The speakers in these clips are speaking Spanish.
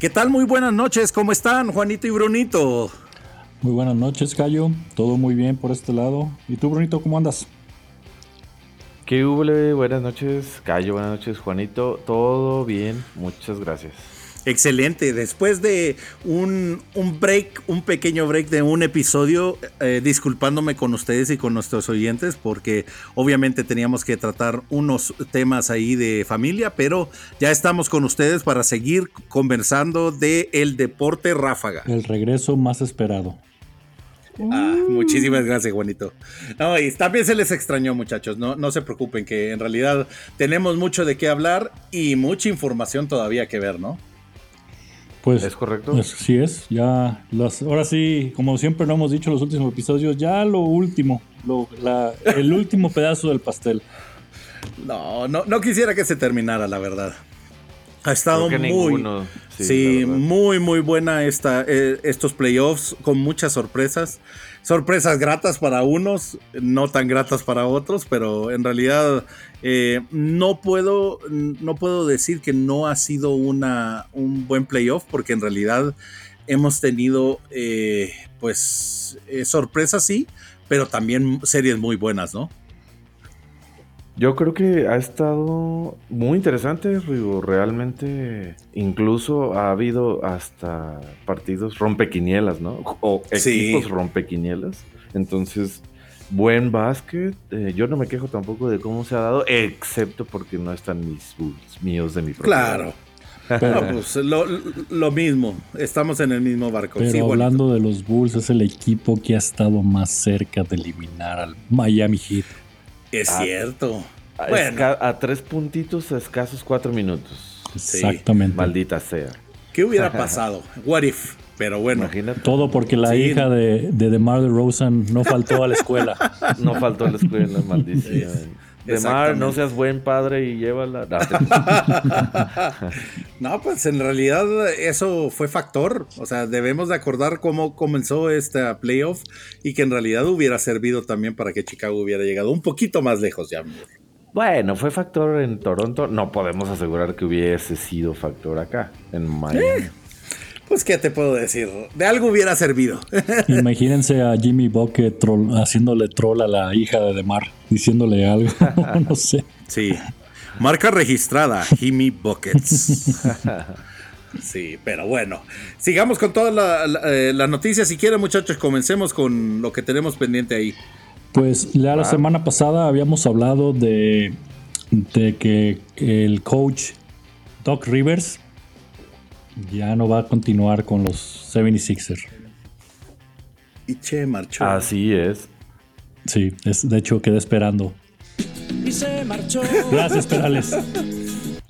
¿Qué tal? Muy buenas noches, ¿cómo están Juanito y Brunito? Muy buenas noches, Cayo. Todo muy bien por este lado. ¿Y tú, Brunito, cómo andas? ¿Qué hubo? Buenas noches, Cayo. Buenas noches, Juanito. Todo bien, muchas gracias. Excelente. Después de un, break, un pequeño break de un episodio, eh, disculpándome con ustedes y con nuestros oyentes, porque obviamente teníamos que tratar unos temas ahí de familia, pero ya estamos con ustedes para seguir conversando de el deporte ráfaga. El regreso más esperado. Ah, muchísimas gracias, Juanito. No, y también se les extrañó, muchachos. No, no se preocupen, que en realidad tenemos mucho de qué hablar y mucha información todavía que ver, ¿no? Pues, ¿Es correcto? Pues, sí es, ya las, ahora sí, como siempre lo hemos dicho en los últimos episodios, ya lo último, el último pedazo del pastel. No, no, no quisiera que se terminara, la verdad. Ha estado muy, sí, muy, muy buena esta, eh, estos playoffs con muchas sorpresas. Sorpresas gratas para unos, no tan gratas para otros, pero en realidad eh, no, puedo, no puedo decir que no ha sido una, un buen playoff, porque en realidad hemos tenido eh, pues sorpresas, sí, pero también series muy buenas, ¿no? Yo creo que ha estado muy interesante, Rigo. Realmente, incluso ha habido hasta partidos rompequinielas, ¿no? O equipos rompequinielas. Entonces, buen básquet. Eh, yo no me quejo tampoco de cómo se ha dado, excepto porque no están mis bulls míos de mi Claro. Pero, pues lo, mismo, estamos en el mismo barco. Pero hablando de los Bulls, es el equipo que ha estado más cerca de eliminar al Miami Heat. Es ah, cierto. A, tres puntitos a escasos cuatro minutos. Exactamente. maldita sea. ¿Qué hubiera pasado? What if? Pero bueno. Imagínate. Todo porque la hija de, de DeMar DeRozan no faltó a la escuela. no faltó a la escuela, maldición. DeMar, no seas buen padre y llévala. no, pues en realidad eso fue factor. O sea, debemos de acordar cómo comenzó esta playoff y que en realidad hubiera servido también para que Chicago hubiera llegado un poquito más lejos ya. Bueno, fue factor en Toronto. No podemos asegurar que hubiese sido factor acá, en Miami. Eh, pues, ¿qué te puedo decir? De algo hubiera servido. Imagínense a Jimmy Bucket haciéndole troll a la hija de Demar, diciéndole algo. no sé. Sí. Marca registrada, Jimmy Buckets. Sí, pero bueno, sigamos con todas las eh, noticias. Si quieren, muchachos, comencemos con lo que tenemos pendiente ahí. Pues ya la semana pasada habíamos hablado de, de que el coach Doc Rivers ya no va a continuar con los 76ers. Y Che marchó. Así es. Sí, es, de hecho quedé esperando. Y se marchó. Gracias, Perales.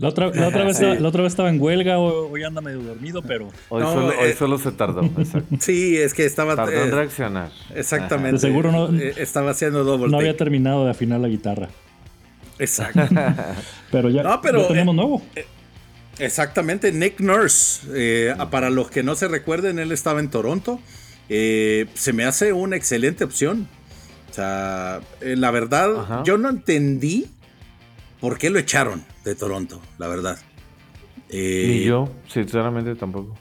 La otra, otra, vez, la otra vez estaba en huelga, hoy anda medio dormido, pero. Hoy, solo, hoy eh, solo, se tardó. Sí, es que estaba. Tardó en eh, reaccionar. Exactamente. De seguro no. Eh, estaba haciendo doble. No había terminado de afinar la guitarra. Exacto. pero ya, no, pero, tenemos nuevo. Exactamente, Nick Nurse. para los que no se recuerden, él estaba en Toronto. se me hace una excelente opción. O sea, la verdad, yo no entendí por qué lo echaron de Toronto, la verdad. Eh, Ni yo, sinceramente tampoco.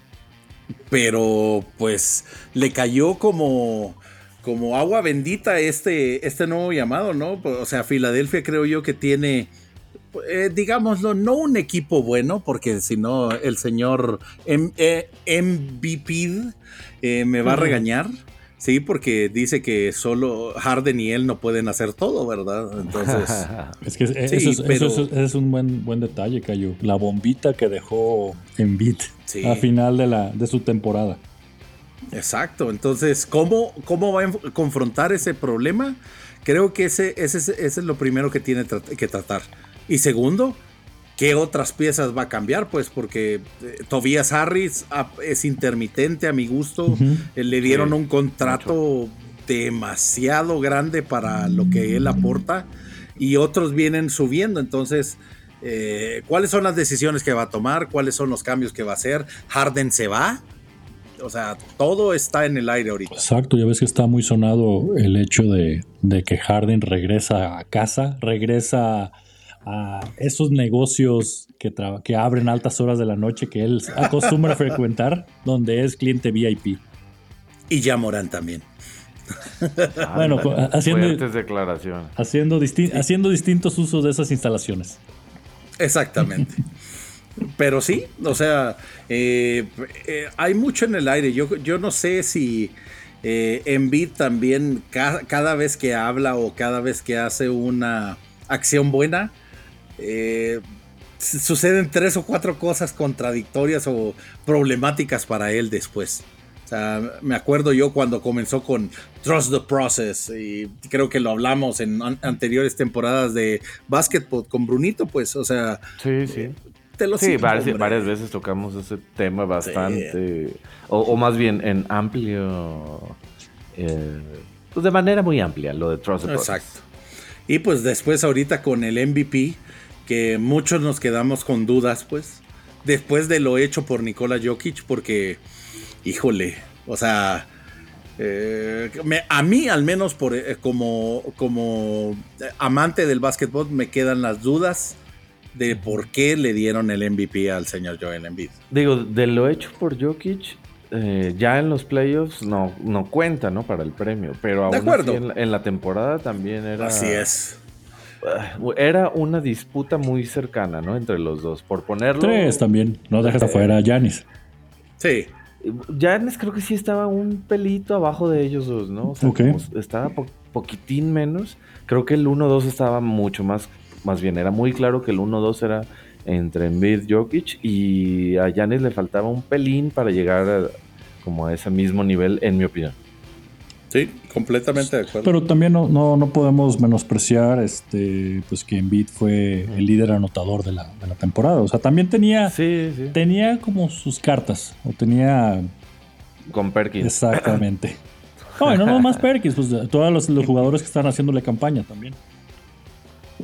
Pero pues le cayó como, como agua bendita este, este nuevo llamado, ¿no? O sea, Filadelfia creo yo que tiene, eh, digámoslo, no un equipo bueno, porque si no el señor MVP eh, me va a regañar. Sí, porque dice que solo Harden y él no pueden hacer todo, ¿verdad? Entonces. es que eso, es, un buen, buen detalle, Cayo. La bombita que dejó en beat a final de, la, de su temporada. Exacto. Entonces, ¿cómo, cómo va a confrontar ese problema? Creo que ese, ese, ese es lo primero que tiene que tratar. Y segundo, ¿Qué otras piezas va a cambiar? Pues porque eh, Tobias Harris ah, es intermitente a mi gusto. Eh, le dieron un contrato demasiado grande para lo que él aporta y otros vienen subiendo. Entonces, eh, ¿cuáles son las decisiones que va a tomar? ¿Cuáles son los cambios que va a hacer? ¿Harden se va? O sea, todo está en el aire ahorita. Exacto, ya ves que está muy sonado el hecho de, de que Harden regresa a casa, regresa a esos negocios que, que abren altas horas de la noche que él acostumbra a frecuentar, donde es cliente VIP. Y ya Morán también. bueno, haciendo, Haciendo, haciendo distintos usos de esas instalaciones. Exactamente. Pero sí, o sea, eh, eh, hay mucho en el aire. Yo, yo no sé si eh, Envid también cada vez que habla o cada vez que hace una acción buena, eh, suceden tres o cuatro cosas contradictorias o problemáticas para él después. O sea, me acuerdo yo cuando comenzó con Trust the Process y creo que lo hablamos en anteriores temporadas de Basketball con Brunito, pues, o sea, sí, sí. sí, varias, veces tocamos ese tema bastante, o, más bien en amplio, eh, pues de manera muy amplia, lo de Trust the Process. Exacto. Y pues después ahorita con el MVP, que muchos nos quedamos con dudas, pues, después de lo hecho por Nikola Jokic, porque, híjole, o sea, eh, a mí al menos por, eh, como, como amante del básquetbol me quedan las dudas de por qué le dieron el MVP al señor Joel Embiid. Digo, de lo hecho por Jokic, eh, ya en los playoffs no, no cuenta, ¿no? Para el premio. Pero aún Así en, la temporada también era. Así es. Ah, era una disputa muy cercana, ¿no? Entre los dos. Por ponerlo. Tres también. No dejas afuera a Janis. Sí. Janis creo que sí estaba un pelito abajo de ellos dos, ¿no? O sea, estaba poquitín menos. Creo que el 1-2 estaba mucho más. Más bien, era muy claro que el 1-2 era entre Embiid Jokic y a Janis le faltaba un pelín para llegar como a ese mismo nivel, en mi opinión. Sí, completamente de acuerdo. Pero también no, no, podemos menospreciar este, pues que Embiid fue el líder anotador de la, temporada. O sea, también tenía, tenía como sus cartas. O tenía. Con Perkins. Exactamente. no, no, no más Perkins, pues todos los, los jugadores que están haciéndole campaña también.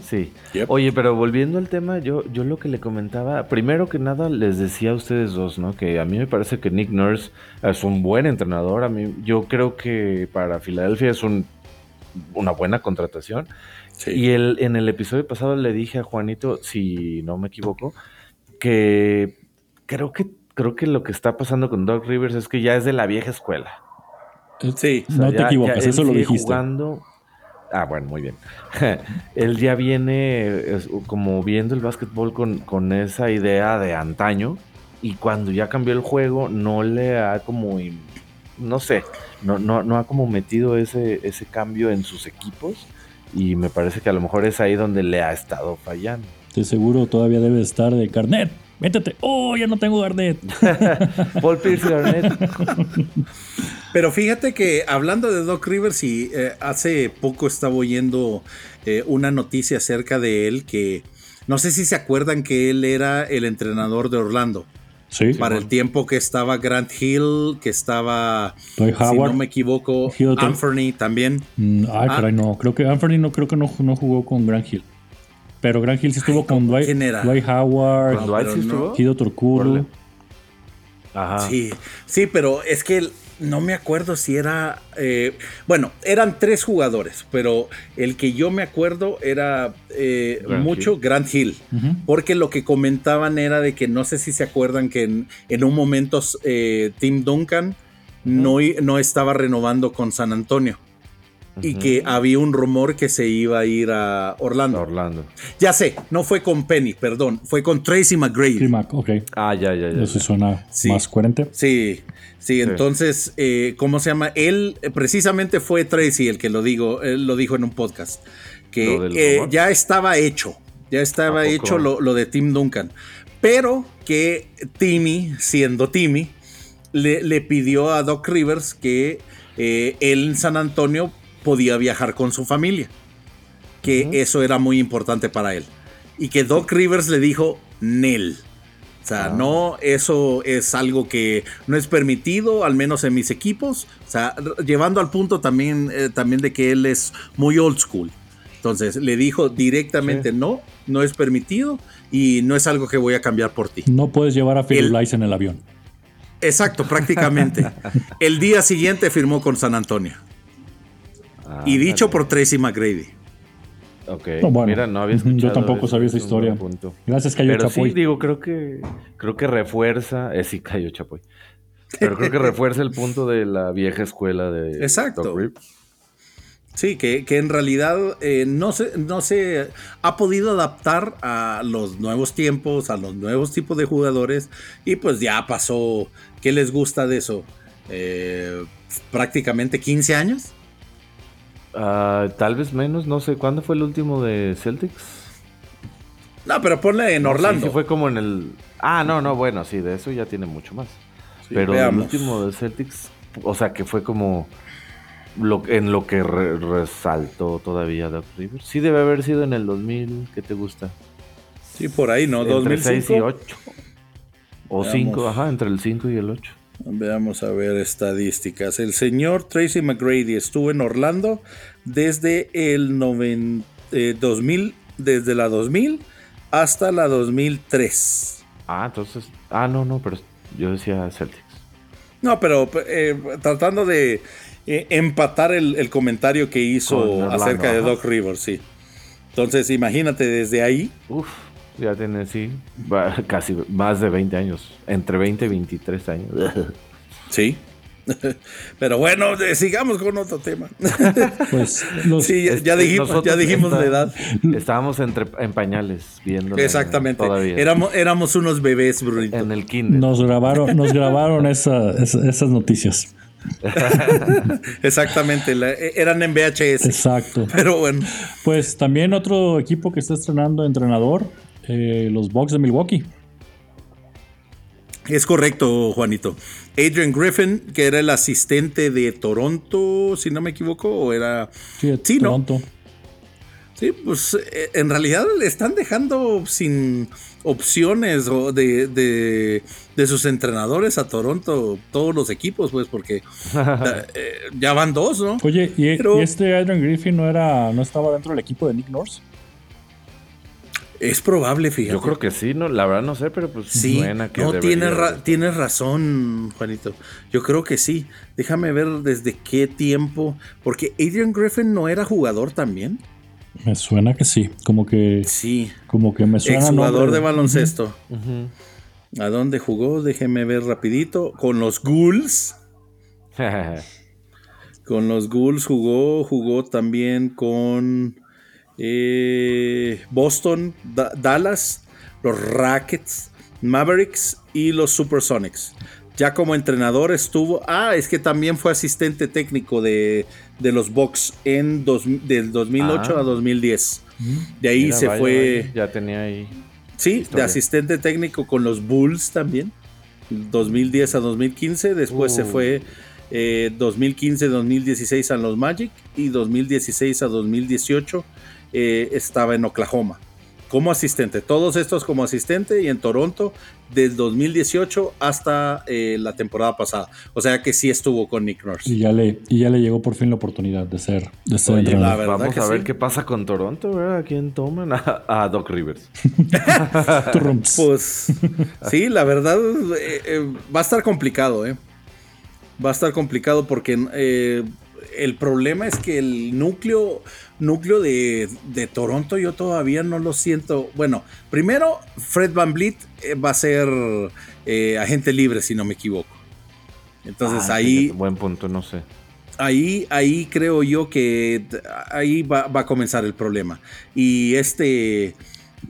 Sí. Oye, pero volviendo al tema, yo, yo lo que le comentaba, primero que nada les decía a ustedes dos, ¿no? Que a mí me parece que Nick Nurse es un buen entrenador. A mí, yo creo que para Filadelfia es un, una buena contratación. Y el, en el episodio pasado le dije a Juanito, si no me equivoco, que creo que creo que lo que está pasando con Doug Rivers es que ya es de la vieja escuela. Sí, no te equivocas, eso lo dijiste. Jugando, Ah, bueno, muy bien. Él ya viene como viendo el básquetbol con, con, esa idea de antaño y cuando ya cambió el juego no le ha como, no sé, no, no, no ha como metido ese, ese cambio en sus equipos y me parece que a lo mejor es ahí donde le ha estado fallando. De seguro todavía debe estar de carnet. Métete. Oh, ya no tengo Garnet. Paul Pierce Garnet. Pero fíjate que hablando de Doc Rivers, y eh, hace poco estaba oyendo eh, una noticia acerca de él que no sé si se acuerdan que él era el entrenador de Orlando. Sí. Para el tiempo que estaba Grant Hill, que estaba, si no me equivoco, Anthony también. Mm, ay, ah. no. Creo que Anthony no creo que no, no jugó con Grant Hill. Pero Grant Hill sí estuvo con Dwight, Dwight Howard, Hido Torcuro. Ajá. Sí, sí, pero es que no me acuerdo si era. Eh, bueno, eran tres jugadores, pero el que yo me acuerdo era eh, mucho Grant Hill. Porque lo que comentaban era de que no sé si se acuerdan que en, un momento eh, Tim Duncan no, no estaba renovando con San Antonio y que había un rumor que se iba a ir a Orlando. Orlando. Ya sé, no fue con Penny, perdón, fue con Tracy McGrady. ok. Ah, ya, ya, ya. Eso suena más coherente. Sí, sí, entonces, eh, ¿cómo se llama? Él, eh, precisamente fue Tracy el que lo, digo, él lo dijo en un podcast, que eh, ya estaba hecho, ya estaba hecho lo, lo, de Tim Duncan, pero que Timmy, siendo Timmy, le, le pidió a Doc Rivers que él en San Antonio podía viajar con su familia, que eso era muy importante para él. Y que Doc Rivers le dijo, Nel. O sea, ah. no, eso es algo que no es permitido, al menos en mis equipos. O sea, llevando al punto también, eh, también de que él es muy old school. Entonces le dijo directamente no, no es permitido y no es algo que voy a cambiar por ti. No puedes llevar a Firulais en el avión. Exacto, prácticamente. el día siguiente firmó con San Antonio y ah, dicho por Tracy McGrady. Ok, mira, no había escuchado Yo tampoco sabía esa historia. Gracias, Cayo Pero Sí, digo, creo que, creo que refuerza. Eh, sí, Cayo Chapoy. Pero creo que refuerza el punto de la vieja escuela de Exacto. Sí, que, en realidad eh, no, se, no se ha podido adaptar a los nuevos tiempos, a los nuevos tipos de jugadores, y pues ya pasó. ¿Qué les gusta de eso? Eh, prácticamente 15 años. Ah, tal vez menos, no sé. ¿Cuándo fue el último de Celtics? No, pero ponle en Orlando. Sí, fue como en el. Ah, no, no, bueno, sí, de eso ya tiene mucho más. pero el último de Celtics, o sea, que fue como en lo que resaltó todavía Doc Rivers. Sí debe haber sido en el 2000, ¿qué te gusta? Sí, por ahí, ¿no? Entre 2006 y 8. O 5, ajá, entre el 5 y el 8. Veamos a ver estadísticas. El señor Tracy McGrady estuvo en Orlando desde el 2000, eh, desde la 2000 hasta la 2003. Ah, entonces, ah, no, no, pero yo decía Celtics. No, pero eh, tratando de eh, empatar el, comentario que hizo acerca de Doc Rivers, sí. Entonces, imagínate desde ahí. Uf, ya tiene, sí, casi más de 20 años, entre 20 y 23 años. Sí. Pero bueno, eh, sigamos con otro tema. Pues sí, ya, dijimos, ya dijimos la edad. Estábamos entre, en pañales viendo. Exactamente. Éramos, éramos unos bebés, Brunito. En el kinder. Nos grabaron, nos grabaron esas noticias. Exactamente, e, eran en VHS. Exacto. Pero bueno. Pues también otro equipo que está estrenando entrenador, eh, los Bucks de Milwaukee. Es correcto, Juanito. Adrian Griffin, que era el asistente de Toronto, si no me equivoco, o era. Sí, Toronto. Sí, pues eh, en realidad le están dejando sin opciones de, de, sus entrenadores a Toronto, todos los equipos, pues, porque eh, ya van dos, ¿no? Oye, ¿y, este Adrian Griffin no era, no estaba dentro del equipo de Nick Nurse? Es probable, fíjate. Yo creo que sí, no, la verdad no sé, pero pues sí, suena que no tienes, tienes razón, Juanito. Yo creo que sí. Déjame ver desde qué tiempo, porque Adrian Griffin no era jugador también. Me suena que sí, como que. Sí. Como que me suena. Exjugador de baloncesto. ¿A dónde jugó? Déjeme ver rapidito. Con los Ghouls. con los Ghouls jugó. Jugó también con eh, Boston, Dallas, los Rackets, Mavericks y los Supersonics. Ya como entrenador estuvo. Ah, es que también fue asistente técnico de, los Bucks en del 2008 ah. a 2010. Mm. De ahí se fue. Ya tenía ahí. Sí, de asistente técnico con los Bulls también. 2010 a 2015. Después se uh. fue 2015-2016 eh, a los Magic. Y 2016 a 2018 eh, estaba en Oklahoma como asistente. Todos estos como asistente y en Toronto del 2018 hasta eh, la temporada pasada. O sea que sí estuvo con Nick Nurse. Y ya le, y ya le llegó por fin la oportunidad de ser, de ser Vamos a ver qué pasa con Toronto, ¿verdad? ¿A quién toman? A, Doc Rivers. pues sí, la verdad eh, eh, va a estar complicado, ¿eh? Va a estar complicado porque el problema es que el núcleo núcleo de, Toronto yo todavía no lo siento. Bueno, primero, Fred Van Vliet eh, va a ser eh, agente libre, si no me equivoco. Entonces ah, ahí... Buen punto, no sé. Ahí, ahí creo yo que ahí va, a comenzar el problema. Y este...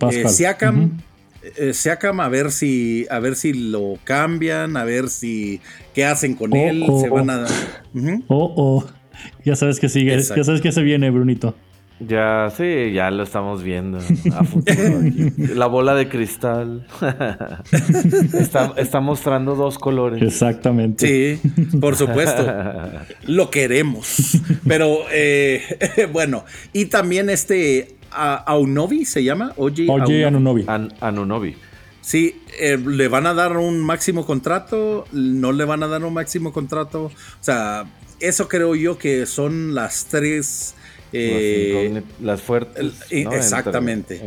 Eh, Siakam... a ver si a ver si lo cambian, a ver si qué hacen con oh, él, oh, se van a Oh, oh. Ya sabes que sigue, ya sabes que se viene, Brunito. Ya, sí, ya lo estamos viendo a futuro La bola de cristal está, mostrando dos colores. Exactamente. Sí, por supuesto. lo queremos. Pero eh, bueno, y también este Aunovi se llama. Oye, Anunobi. Anunobi. Sí, eh, le van a dar un máximo contrato, no le van a dar un máximo contrato. O sea, eso creo yo que son las tres... Eh, las fuertes. Exactamente.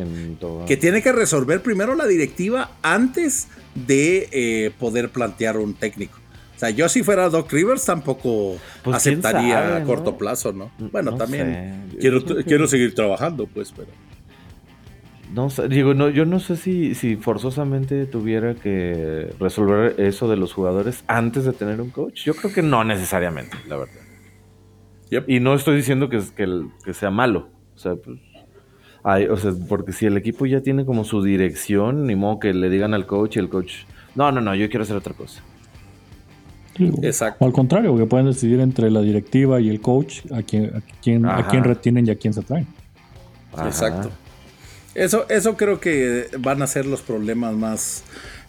Que tiene que resolver primero la directiva antes de eh, poder plantear un técnico. O sea, yo si fuera Doc Rivers tampoco Pues, aceptaría sabe, a corto ¿no? plazo, ¿no? Bueno, No también quiero, quiero seguir trabajando, pues, pero... No sé, digo, no, yo no sé si, si forzosamente tuviera que resolver eso de los jugadores antes de tener un coach. Yo creo que no necesariamente, la verdad. Yep. Y no estoy diciendo que, que, que sea malo. O sea, pues, hay- o sea, porque si el equipo ya tiene como su dirección, ni modo que le digan al coach y el coach, no, no, no, yo quiero hacer otra cosa. Exacto. O al contrario, que pueden decidir entre la directiva y el coach a quién, a quién, a quién retienen y a quién se traen. Ajá. Exacto. Eso, eso creo que van a ser los problemas más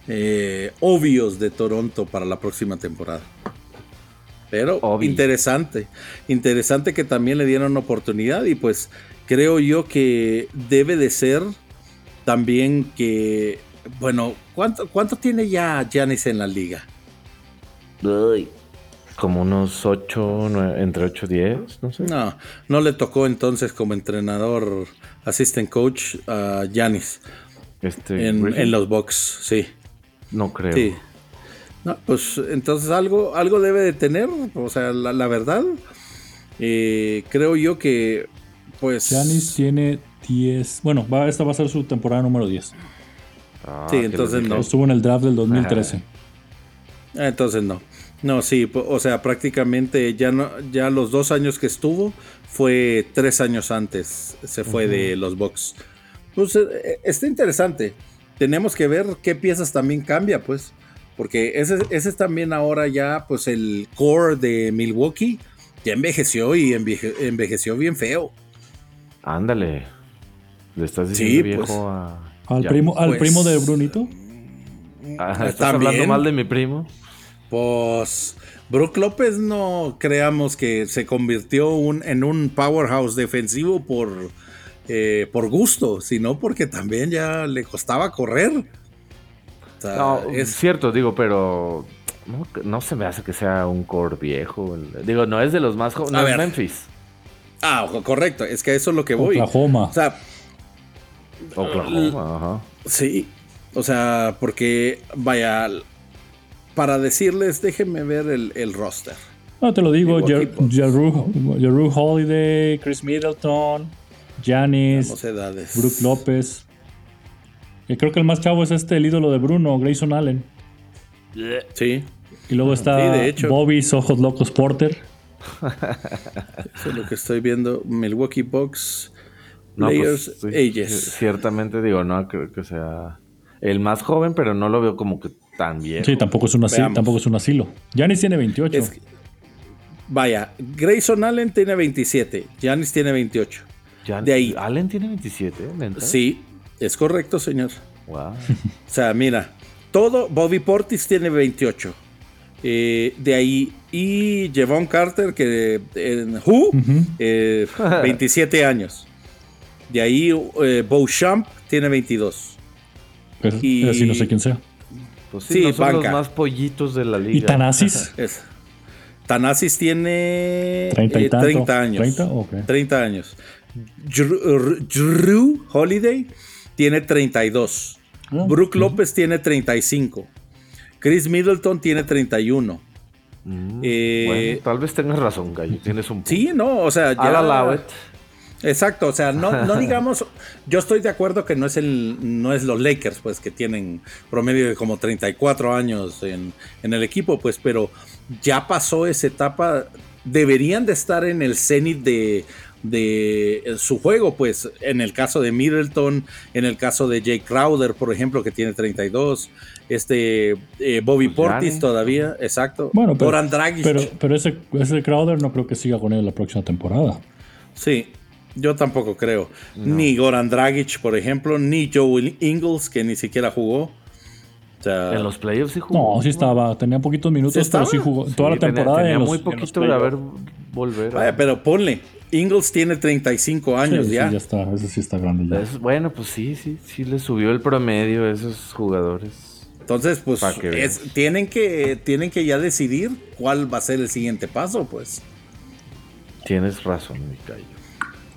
eh, obvios de Toronto para la próxima temporada. Pero interesante, interesante que también le dieron oportunidad y pues creo yo que debe de ser también que, bueno, ¿cuánto, cuánto tiene ya Giannis en la liga? Como unos 8, entre 8 y 10, no sé. No, no le tocó entonces como entrenador, assistant coach a Giannis Este, en, en los Bucks, sí. No creo. Sí. No, pues entonces algo, algo debe de tener, o sea, la, la verdad, eh, creo yo que, pues... Giannis tiene 10. Bueno, va, esta va a ser su temporada número 10. Ah, Sí, entonces no. Estuvo en el draft del 2013. Ah, Entonces no. No, sí, o sea, prácticamente ya no, ya los dos años que estuvo fue tres años antes, se fue de los Bucks. Pues eh, está interesante. Tenemos que ver qué piezas también cambia, pues. Porque ese, ese es también ahora ya, pues, el core de Milwaukee. Ya envejeció y enveje- envejeció bien feo. Ándale. Le estás Sí, diciendo viejo pues. a. Al, Ya. primo, al Pues- primo de Brunito. Ajá, ¿Estás También. hablando mal de mi primo? Pues Brook López no creamos que se convirtió un- en un powerhouse defensivo por, eh, por gusto, sino porque también ya le costaba correr. O sea, No, es cierto, digo, pero. No, no se me hace que sea un core viejo. Digo, no es de los más jóvenes. A No es ver. Memphis. Ah, correcto, es que a eso es lo que voy. Oklahoma. O sea, Oklahoma, ajá. sí, o sea, porque vaya, para decirles, déjenme ver el, el roster. No, te lo digo. Jeru Jeru Holiday, Chris Middleton, edades. Brook López. Y creo que el más chavo es este, el ídolo de Bruno, Grayson Allen. Sí, Y luego está Sí, de hecho. Bobby's Ojos Locos Porter. eso es lo que estoy viendo. Milwaukee Bucks. No, Players pues, sí, Ages. Ciertamente, digo, no creo que sea el más joven, pero no lo veo como que tan viejo. Sí, tampoco es un asilo. Veamos. Tampoco es un asilo. Giannis tiene 28. Es que- vaya, Grayson Allen tiene 27, Giannis tiene 28. Ya- de ahí. Allen tiene 27, ¿neta? Sí, es correcto, señor. Wow. O sea, mira, todo, Bobby Portis tiene 28. Eh, de ahí, y Javon Carter, que en Who, eh, 27 años. De ahí, eh, Beauchamp tiene 22. Pues, y- así no sé quién sea. Pues sí, Sí, no son banca. los más pollitos de la liga. ¿Y Tanasis? Es. Tanasis tiene 30 y eh, tanto. 30 años. 30, ok. 30 años. Drew, Drew Holiday tiene 32. Ah, Brook sí. López tiene 35. Chris Middleton tiene 31. Mm, Eh, bueno, tal vez tengas razón, Gallo. Tienes un punto. Sí, no, o sea, ya. It. Exacto, o sea, no, no digamos, yo estoy de acuerdo que no es el, no es los Lakers, pues, que tienen promedio de como 34 años en, en el equipo, pues, pero ya pasó esa etapa, deberían de estar en el cenit de, de su juego, pues, en el caso de Middleton, en el caso de Jake Crowder, por ejemplo, que tiene 32, este, eh, Bobby Pues Portis todavía, exacto, Bueno, pero, Goran Dragic. pero, pero ese, ese Crowder no creo que siga con él la próxima temporada. Sí, yo tampoco creo. Ni Goran Dragic, por ejemplo, ni Joe Ingles, que ni siquiera jugó. O sea, En los playoffs sí jugó. No, sí estaba. Tenía poquitos minutos, pero sí jugó Sí, toda la temporada. Tenía, en los- muy poquito de haber volver. vaya, pero ponle. Ingles tiene 35 Sí, años sí, ya. ya está. Ese sí está grande ya. Es- bueno, pues sí, sí, sí le subió el promedio a esos jugadores. Entonces, pues que es- tienen, que, tienen que ya decidir cuál va a ser el siguiente paso, pues. Tienes razón, mi Gallo.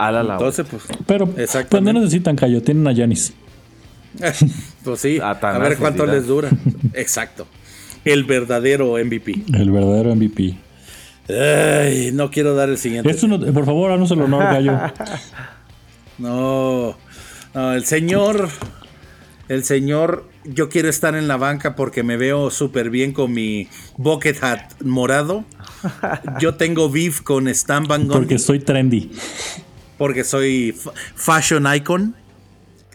A la la. Entonces, pues, Pero pues no necesitan callo, tienen a Yanis. pues sí, A ver cuánto les dura. Exacto. el verdadero MVP. El verdadero MVP. Ay, no quiero dar el siguiente. por favor, háganos el honor, gallo. no, no, el señor, el señor, yo quiero estar en la banca porque me veo súper bien con mi bucket hat morado. Yo tengo beef con Stan Van Porque soy trendy. Porque soy fashion icon.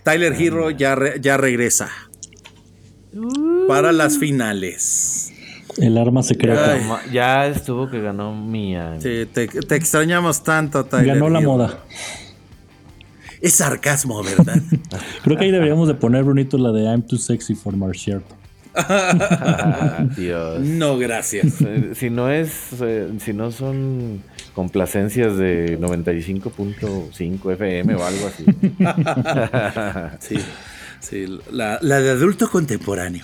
Tyler Hero ya, ya regresa. Para las finales. El arma secreta. ya estuvo que ganó Mía. Sí, te, extrañamos tanto, Tyler. Ganó la moda. Es sarcasmo, ¿verdad? Creo que ahí deberíamos de poner bonito la de I'm too sexy for Dios. No, gracias. Si no es, eh, si no son complacencias de 95.5 FM o algo así. sí, sí la, la de adulto contemporáneo.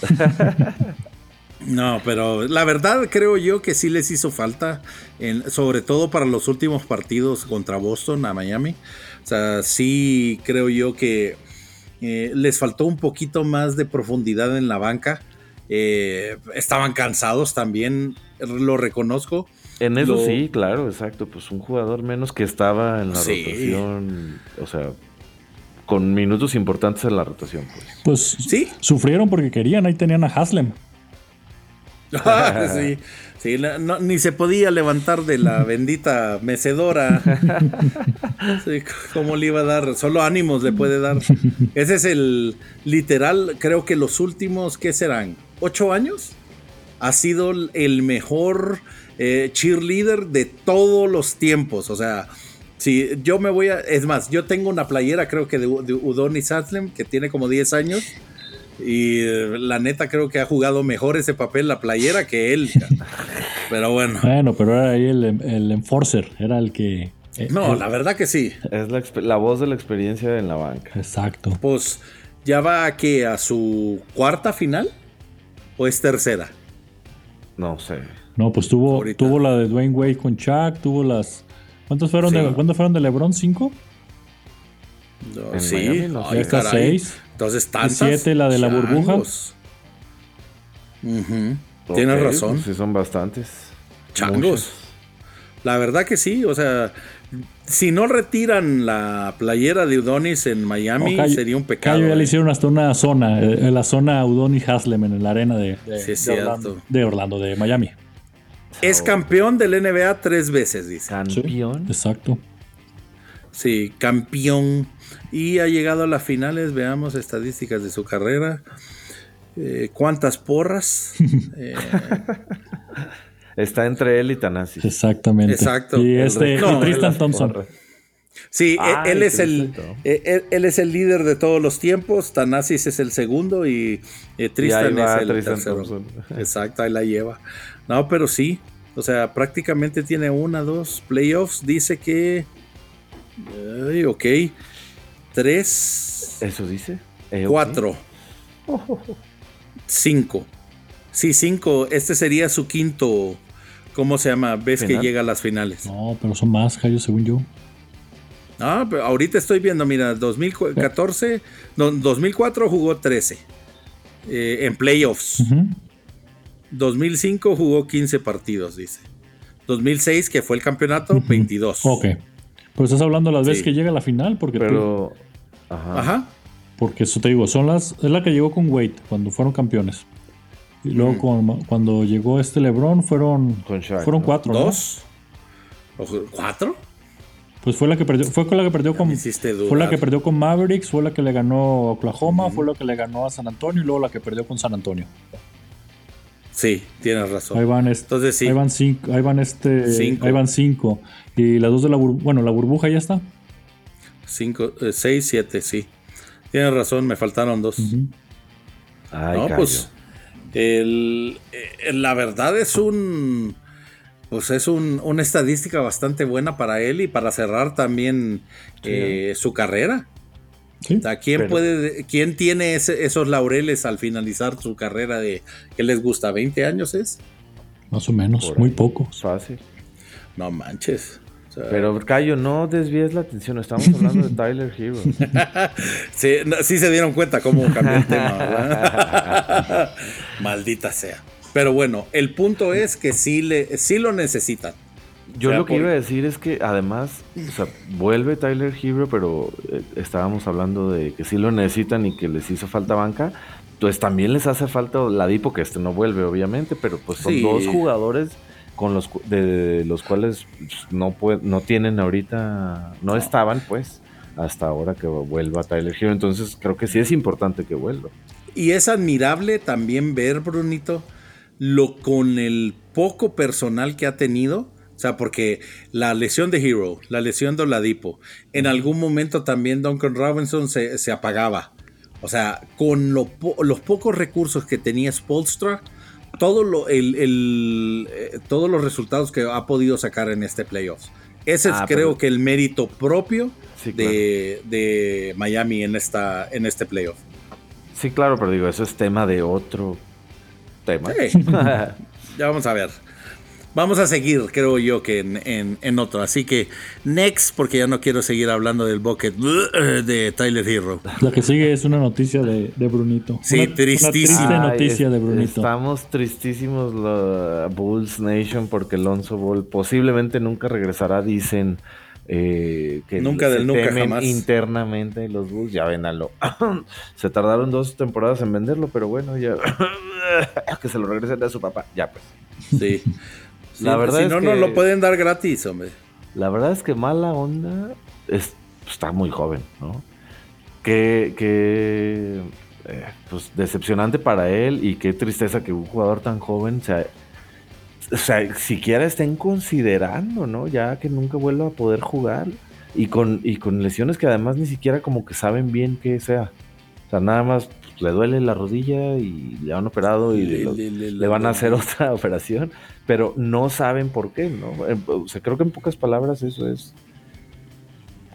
No, pero la verdad creo yo que sí les hizo falta, en, sobre todo para los últimos partidos contra Boston a Miami. O sea, sí creo yo que eh, les faltó un poquito más de profundidad en la banca. Eh, estaban cansados también, lo reconozco. En eso sí, claro, exacto. Pues un jugador menos que estaba en la rotación, o sea, con minutos importantes en la rotación. Pues, pues sí. Sufrieron porque querían, ahí tenían a Haslem. sí, sí ni se podía levantar de la bendita mecedora. Sí, ¿Cómo le iba a dar? Solo ánimos le puede dar. Ese es el literal, creo que los últimos, ¿qué serán? ¿Ocho años? Ha sido el mejor eh, cheerleader de todos los tiempos. O sea, si yo me voy a. Es más, yo tengo una playera, creo que de, de Udonis Haslem, que tiene como 10 años. Y eh, la neta creo que ha jugado mejor ese papel la playera que él. pero bueno. Bueno, pero era ahí el, enforcer, era el que... Eh, no, la verdad que sí. Es la, voz de la experiencia en la banca. Exacto. Pues ya va a que a su cuarta final o es tercera. No sé. No, pues tuvo, tuvo la de Dwayne Wade con Chuck, tuvo las... ¿Cuántos fueron, de, ¿cuántos fueron de LeBron? ¿Cinco? Sí, seis. Entonces, tantas. siete, la de la burbuja. Tienes razón. Pues sí, son bastantes. Changos. La verdad que sí, o sea, si no retiran la playera de Udonis en Miami, sería un pecado. ya le ¿eh? hicieron hasta una zona, eh, la zona Udonis Haslem en la arena de, Orlando, de, Orlando, de Miami. Es campeón del NBA tres veces, dice. Campeón. exacto. Sí, campeón. Y ha llegado a las finales, veamos estadísticas de su carrera. Eh, ¿Cuántas porras? Eh, Está entre él y Tanasi. Exactamente. Exacto. Y este Tristan Thompson. Sí, e- él, es el, e- él, es el líder de todos los tiempos. Tanasis es el segundo y eh, Tristan es el tercero. Exacto, ahí la lleva. No, pero sí. O sea, prácticamente tiene una, dos playoffs. Dice que Ay, ok. Tres. ¿Eso dice? Eh, cuatro. Cinco. Sí, cinco. Este sería su quinto. ¿Cómo se llama? ¿Ves que llega a las finales? No, pero son más, Jayo, según yo. Ah, pero ahorita estoy viendo, mira, 2014, 2004 jugó 13 eh, en playoffs. 2005 jugó 15 partidos, dice. 2006, que fue el campeonato, 22. Ok. Pero estás hablando las veces que llega a la final, porque. Pero. Ajá. Porque eso te digo, son las. Es la que llegó con Wade cuando fueron campeones. Y luego cuando llegó este LeBron fueron. fueron cuatro. ¿Dos? ¿Cuatro? Pues fue la que perdió, fue con la que perdió con. Fue la que perdió con Mavericks, fue la que le ganó a Oklahoma, fue la que le ganó a San Antonio y luego la que perdió con San Antonio. Sí, tienes razón. Ahí van, Entonces, sí. ahí van cinco, ahí van este, cinco. ahí van cinco. Y las dos de la burbuja, bueno, la burbuja ya está. Cinco, eh, seis, siete, sí. Tienes razón, me faltaron dos. no, pues el, eh, la verdad es un, pues es un, una estadística bastante buena para él y para cerrar también eh, su carrera. ¿Quién, puede, ¿quién tiene esos laureles al finalizar su carrera de, ¿qué les gusta? ¿20 años es? Más o menos, muy poco. Fácil. No manches. Pero Cayo, no desvíes la atención, estamos hablando de Tyler Hero. sí, sí se dieron cuenta cómo cambió el tema. Maldita sea. Pero bueno, el punto es que sí, le, sí lo necesitan. Yo lo que iba a decir es que además, o sea, vuelve Tyler Hero, pero eh, estábamos hablando de que sí lo necesitan y que les hizo falta banca. Pues también les hace falta la Dipo, que este no vuelve, obviamente, pero pues son dos jugadores con los de los cuales no no tienen ahorita, no, estaban, pues, hasta ahora que vuelva Tyler Hero. Entonces creo que sí es importante que vuelva. Y es admirable también ver, Brunito, lo con el poco personal que ha tenido sea, porque la lesión de Hero, la lesión de Oladipo, en algún momento también Duncan Robinson se, apagaba. O sea, con los pocos recursos que tenía Spolstra, todo lo, el, eh, todos los resultados que ha podido sacar en este playoffs. Ese es ah, creo que el mérito propio de, Miami en, esta, en este playoff. Sí, claro, pero digo, eso es tema de otro tema. ya vamos a ver. Vamos a seguir, creo yo, que en, otro. Así que, next, porque ya no quiero seguir hablando del bucket de Tyler Hero. La que sigue es una noticia de, Brunito. Sí, tristísima. noticia de Brunito. Estamos tristísimos, la Bulls Nation, porque Alonso Ball posiblemente nunca regresará, dicen. Eh, que nunca del nunca jamás. internamente los Bulls, ya ven a lo. se tardaron dos temporadas en venderlo, pero bueno, ya que se lo regresen a su papá, ya pues. Sí la verdad si no, no lo pueden dar gratis, hombre. La verdad es que mala onda es, está muy joven, ¿no? Que, que eh, pues decepcionante para él y qué tristeza que un jugador tan joven sea, o sea, siquiera estén considerando, ¿no? Ya que nunca vuelva a poder jugar y con, y con lesiones que además ni siquiera como que saben bien qué sea. O sea, nada más le duele la rodilla y le han operado y le, van a hacer otra operación, pero no saben por qué, ¿no? Eh, o sea, creo que en pocas palabras eso es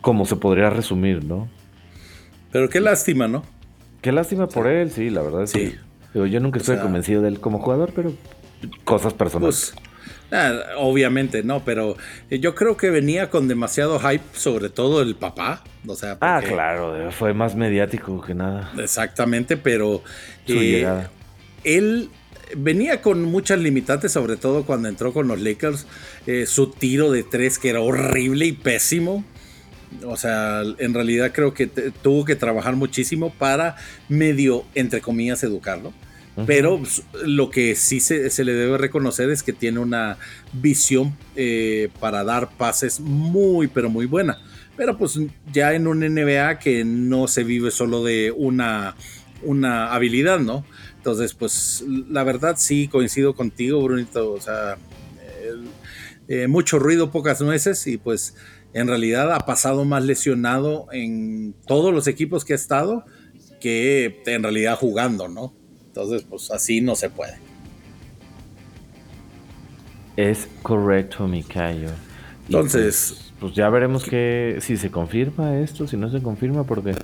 como se podría resumir, ¿no? Pero qué lástima, ¿no? Qué lástima por él, sí, la verdad. Sí. yo nunca estoy convencido de él como jugador, pero cosas personales. Pues, Ah, obviamente no, pero eh, yo creo que venía con demasiado hype, sobre todo el papá. O sea, ah, claro, fue más mediático que nada. Exactamente, pero eh, él venía con muchas limitantes, sobre todo cuando entró con los Lakers. Eh, su tiro de tres que era horrible y pésimo. O sea, en realidad creo que tuvo que trabajar muchísimo para medio, entre comillas, educarlo. Pero pues, lo que sí se, le debe reconocer es que tiene una visión eh, para dar pases muy, pero muy buena. Pero pues ya en un NBA que no se vive solo de una, una habilidad, ¿no? Entonces, pues la verdad sí coincido contigo, Brunito. O sea, eh, mucho ruido, pocas nueces y pues en realidad ha pasado más lesionado en todos los equipos que ha estado que en realidad jugando, ¿no? Entonces, pues así no se puede. Es correcto, Mikayo. Entonces, pues, pues, ya veremos que si se confirma esto, si no se confirma, porque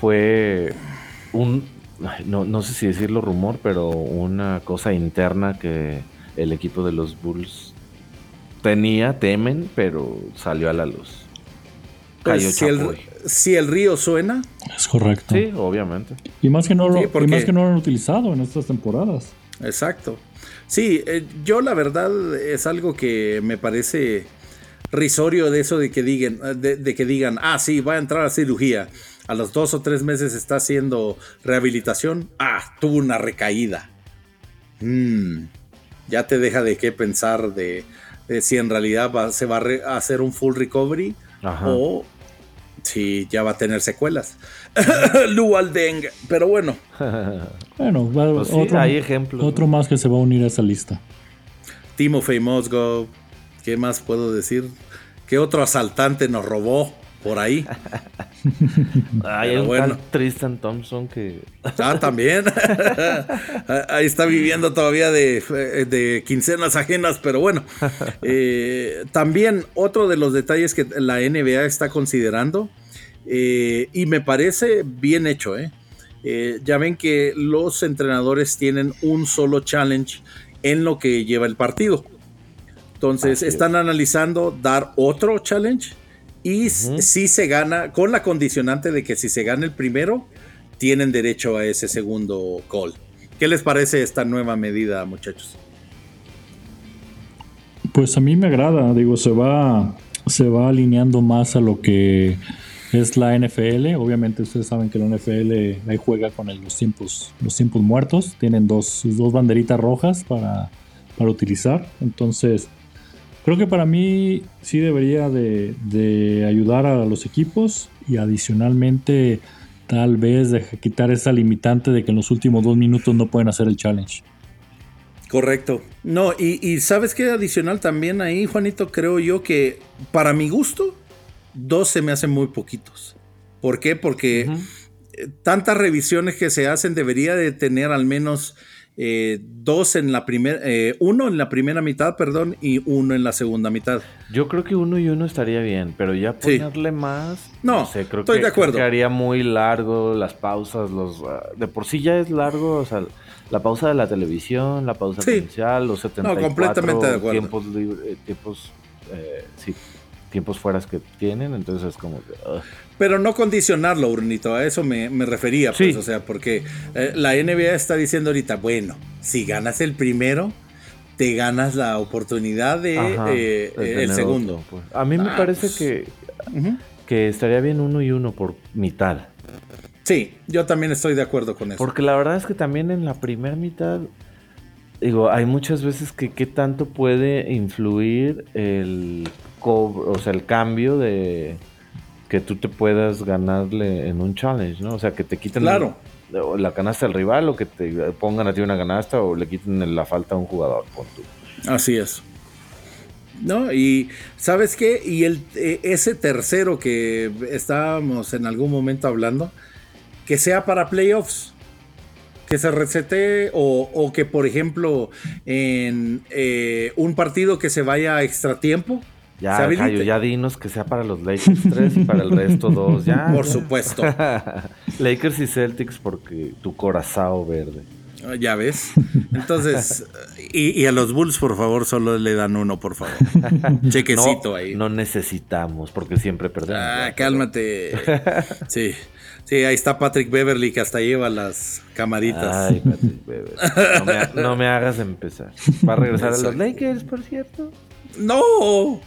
fue un, no, no sé si decirlo rumor, pero una cosa interna que el equipo de los Bulls tenía, temen, pero salió a la luz. Pues, si, el, río suena. Es correcto. Sí, obviamente. Y más que no lo, más que no lo han utilizado en estas temporadas. Exacto. Sí, eh, yo la verdad es algo que me parece risorio de eso de que digan, de, que digan, ah, sí, va a entrar a cirugía. A los dos o tres meses está haciendo rehabilitación. Ah, tuvo una recaída. Mm, ya te deja de qué pensar de, si en realidad se va a, hacer un full recovery o Sí, ya va a tener secuelas. Lualdeng, pero bueno. bueno, pues otro, hay ejemplos. Otro más que se va a unir a esa lista. Timofey Mosgo. ¿Qué más puedo decir? ¿Qué otro asaltante nos robó por ahí? hay un bueno. Tristan Thompson que. ah, también. ahí está viviendo todavía de, quincenas ajenas, pero bueno. Eh, también otro de los detalles que la NBA está considerando eh, y me parece bien hecho, ¿eh? ¿eh? ya ven que los entrenadores tienen un solo challenge en lo que lleva el partido. Entonces están analizando dar otro challenge y si se gana, con la condicionante de que si se gana el primero, tienen derecho a ese segundo call. ¿Qué les parece esta nueva medida, muchachos? Pues a mí me agrada, digo, se va, se va alineando más a lo que es la NFL. Obviamente ustedes saben que la NFL ahí juega con los tiempos, los tiempos muertos. Tienen dos, sus dos banderitas rojas para, para utilizar. Entonces, creo que para mí sí debería de, de ayudar a los equipos y adicionalmente tal vez de quitar esa limitante de que en los últimos dos minutos no pueden hacer el challenge. Correcto. No, y, sabes que adicional también ahí, Juanito, creo yo que para mi gusto, dos se me hacen muy poquitos. ¿Por qué? Porque tantas revisiones que se hacen debería de tener al menos eh, dos en la primera, eh, uno en la primera mitad, perdón, y uno en la segunda mitad. Yo creo que uno y uno estaría bien, pero ya ponerle más. No, sé, creo estoy de acuerdo. Que haría muy largo las pausas, los ah, de por sí ya es largo, o sea, la pausa de la televisión, la pausa comercial, los 74 no, completamente de acuerdo. tiempos, eh, tiempos, eh, sí, tiempos fueras que tienen, entonces es como que... Pero no condicionarlo, Urnito, a eso me, refería, pues, o sea, porque eh, la NBA está diciendo ahorita, bueno, si ganas el primero, te ganas la oportunidad de el segundo. Pues. A mí me ah, parece pues, que, que estaría bien uno y uno por mitad. Sí, yo también estoy de acuerdo con eso. Porque la verdad es que también en la primera mitad, digo, hay muchas veces que qué tanto puede influir el cobro, o sea, el cambio de que tú te puedas ganarle en un challenge, ¿no? O sea, que te quiten la, la, canasta al rival o que te pongan a ti una canasta o le quiten la falta a un jugador, pon tú. Así es. ¿no? Y ¿sabes qué? Y el, e, ese tercero que estábamos en algún momento hablando, que sea para playoffs. Que se resete o, que, por ejemplo, en eh, un partido que se vaya a extra tiempo. Ya, ya dinos que sea para los Lakers 3 y para el resto 2. Ya. Por supuesto. Lakers y Celtics porque tu corazón verde. Ah, ya ves. Entonces, y, a los Bulls, por favor, solo le dan uno, por favor. Chequecito ahí. No necesitamos, porque siempre perdemos. Ah, cálmate. Sí. Sí, ahí está Patrick Beverly que hasta lleva las camaritas. Ay, Patrick Beverly. No me, hagas empezar. ¿Va a regresar a los Lakers, por cierto? No.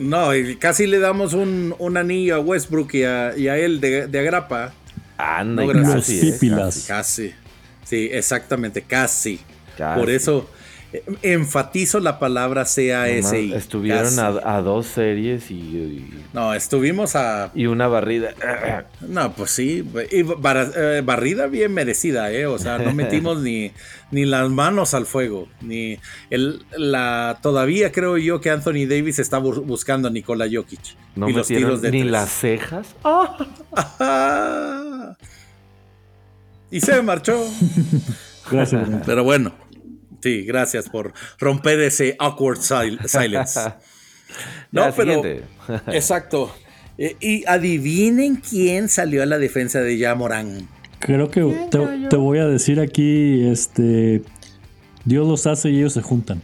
No, y casi le damos un, anillo a Westbrook y a, él de, de agrapa. Anda, casi, eh, casi, casi. Sí, exactamente, casi. Por eso enfatizo la palabra CASI. Estuvieron a, dos series y, No, estuvimos a. Y una barrida. No, pues sí. Y eh, barrida bien merecida, ¿eh? O sea, no metimos ni, ni las manos al fuego. Ni el, la, todavía creo yo que Anthony Davis está buscando a Nikola Jokic. No y los tiros de ni las cejas. y se marchó. Gracias. Pero bueno. Sí, gracias por romper ese awkward silence. no, pero. exacto. Eh, y adivinen quién salió a la defensa de Yamorán. Creo que te, voy a decir aquí, este, Dios los hace y ellos se juntan.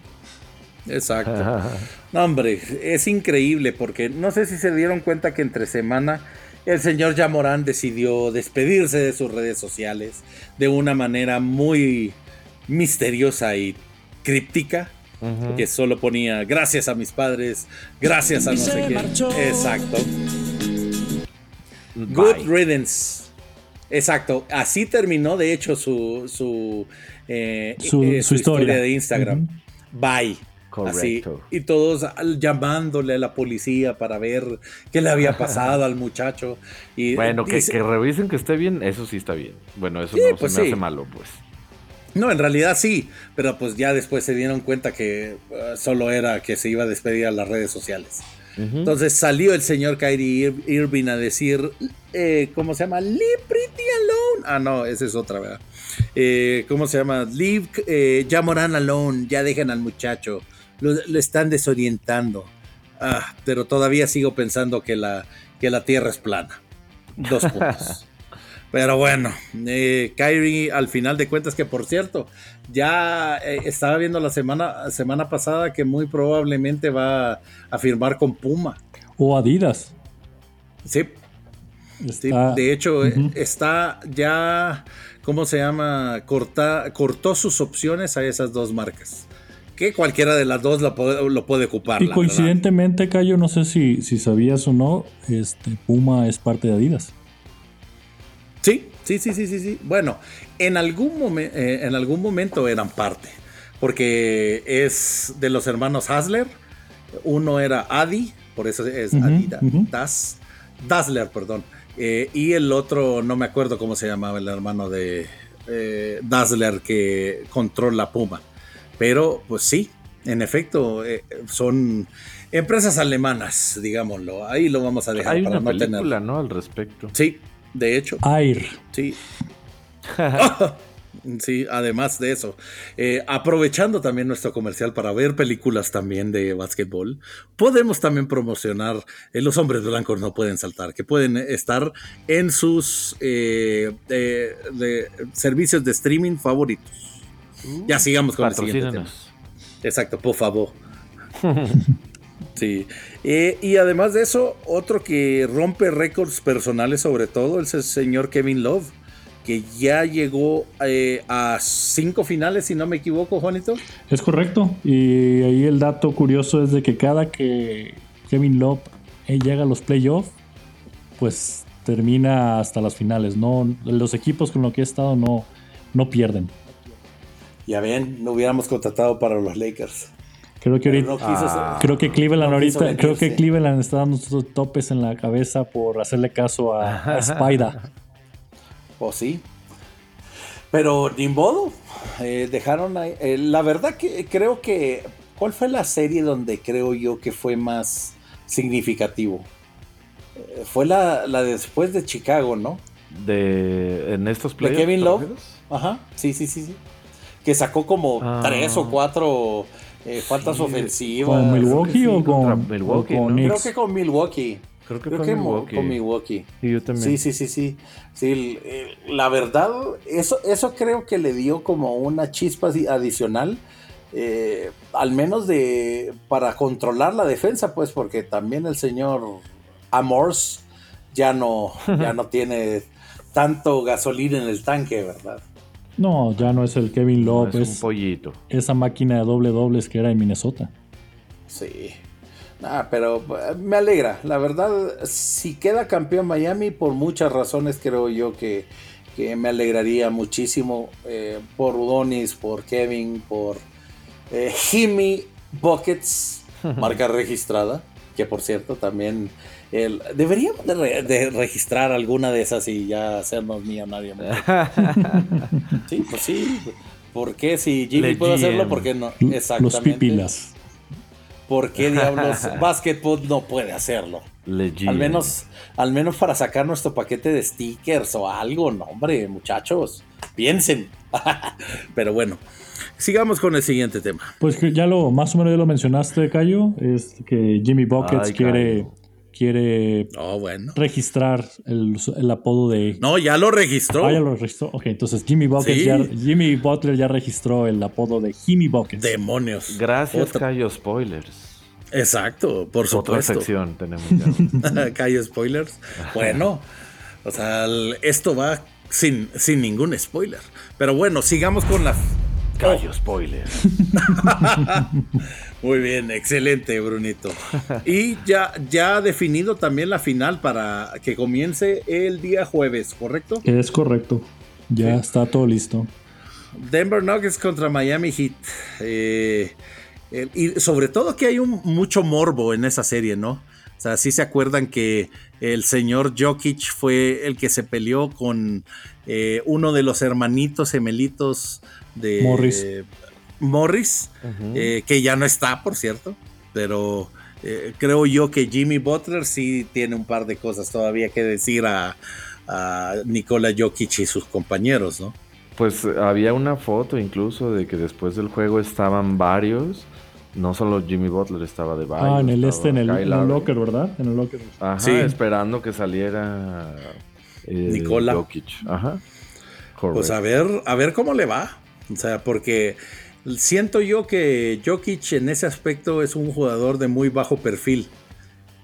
Exacto. no, hombre, es increíble porque no sé si se dieron cuenta que entre semana el señor Yamorán decidió despedirse de sus redes sociales de una manera muy misteriosa y críptica. Que solo ponía gracias a mis padres, gracias a no sé quién. Exacto. Good riddance. Exacto. Así terminó, de hecho, su, su, eh, eh, historia. de Instagram. Bye. Correcto. y todos llamándole a la policía para ver qué le había pasado al muchacho. Y bueno, que, revisen que esté bien, eso sí está bien. Bueno, eso no pues se me hace malo, pues. No, en realidad sí, pero pues ya después se dieron cuenta que uh, solo era que se iba a despedir a las redes sociales. Entonces salió el señor Kyrie Irving a decir, eh, ¿cómo se llama? Leave pretty alone. Ah, no, esa es otra, ¿verdad? Eh, ¿Cómo se llama? Leave eh, ya Moran alone, ya dejen al muchacho, lo, están desorientando. Ah, pero todavía sigo pensando que la, que la Tierra es plana. Dos puntos. Pero bueno, eh, Kyrie al final de cuentas, que por cierto, ya eh, estaba viendo la semana, semana pasada que muy probablemente va a firmar con Puma. O Adidas. Sí. de hecho, está ya, ¿cómo se llama? Corta, cortó sus opciones a esas dos marcas. Que cualquiera de las dos lo puede, ocupar. Y coincidentemente, Cayo, no sé si, si sabías o no, este, Puma es parte de Adidas. Sí, sí, sí, sí, sí, sí. Bueno, en algún, eh, en algún momento eran parte. Porque es de los hermanos Hasler. Uno era Adi, por eso es Adidas. Das, Dassler, perdón. Eh, y el otro, no me acuerdo cómo se llamaba el hermano de eh, que controla Puma. Pero pues sí, en efecto, eh, son empresas alemanas, digámoslo. Ahí lo vamos a dejar Hay para una no película, ¿no? Al respecto. Sí, de hecho. Air. Sí. Sí, además de eso, eh, aprovechando también nuestro comercial para ver películas también de básquetbol, podemos también promocionar eh, Los hombres blancos no pueden saltar, que pueden estar en sus eh, servicios de streaming favoritos. Uh, ya sigamos con el siguiente tema. Exacto, por favor. sí. y además de eso, otro que rompe récords personales sobre todo es el señor Kevin Love que ya llegó eh, a cinco finales, si no me equivoco, Juanito. Es correcto. Y ahí el dato curioso es de que cada que Kevin Love eh, llega a los playoffs, pues termina hasta las finales. No, los equipos con los que ha estado no, no pierden. Ya ven, no hubiéramos contratado para los Lakers. Creo que ahorita, creo que Cleveland ahorita, creo que Cleveland está dando sus topes en la cabeza por hacerle caso a, a Spider. O sí. Pero ni modo. Eh, dejaron ahí. Eh, la verdad que creo que. ¿Cuál fue la serie donde creo yo que fue más significativo? Eh, fue la, la después de Chicago, ¿no? De. En estos playoffs. De Kevin Love. Ajá. Sí, sí, sí, sí. Que sacó como ah. tres o cuatro faltas ofensivas. ¿Con Milwaukee o con, Milwaukee? Creo que con Milwaukee. Creo que, con, Milwaukee. Y yo también. Sí, sí, sí, sí. la verdad, eso, eso creo que le dio como una chispa adicional. Eh, al menos de para controlar la defensa, pues, porque también el señor Amors ya no, ya no tiene tanto gasolina en el tanque, ¿verdad? No, ya no es el Kevin Love, es, un pollito. Esa máquina de doble dobles que era en Minnesota. Sí. Ah, pero eh, me alegra. La verdad, si queda campeón Miami, por muchas razones creo yo que, me alegraría muchísimo eh, por Udonis, por Kevin, por eh, Jimmy Buckets, marca registrada, que por cierto también el, deberíamos de, registrar alguna de esas y ya hacernos millonarios. sí, pues sí. ¿Por qué? Si Jimmy puede hacerlo, ¿por qué no? Exactamente. Los pipilas. ¿Por qué diablos Basketball no puede hacerlo? Al menos, al menos para sacar nuestro paquete de stickers o algo, no, hombre, muchachos, piensen. Pero bueno, sigamos con el siguiente tema. Pues ya lo, más o menos ya lo mencionaste, Cayo, es que Jimmy Buckets quiere, quiere oh, bueno. registrar el, apodo de. No, ya lo registró. Ah, ya lo registró. Ok, entonces Jimmy Buckets ya, Jimmy Butler ya registró el apodo de Jimmy Buckets. Demonios. Gracias, Cayo Spoilers. Exacto, por supuesto. Otra sección tenemos ya. Cayo Spoilers. Bueno, o sea, esto va sin, sin ningún spoiler. Pero bueno, sigamos con la. Cayo Spoilers. Muy bien, excelente, Brunito. Y ya, ya definido también la final para que comience el día jueves, ¿correcto? Es correcto. Ya está todo listo. Denver Nuggets contra Miami Heat. Eh, y sobre todo que hay un, mucho morbo en esa serie, ¿no? O sea, sí se acuerdan que el señor Jokic fue el que se peleó con eh, uno de los hermanitos gemelitos de Morris. Morris, eh, que ya no está, por cierto, pero eh, creo yo que Jimmy Butler sí tiene un par de cosas todavía que decir a, a Nikola Jokic y sus compañeros, ¿no? Pues había una foto incluso de que después del juego estaban varios. No solo Jimmy Butler estaba de varios. Ah, en el este, en el, locker, ¿verdad? En el locker. Ajá, esperando que saliera eh, Nikola Jokic. Ajá. Pues a ver, a ver cómo le va. O sea, porque Siento yo que Jokic en ese aspecto es un jugador de muy bajo perfil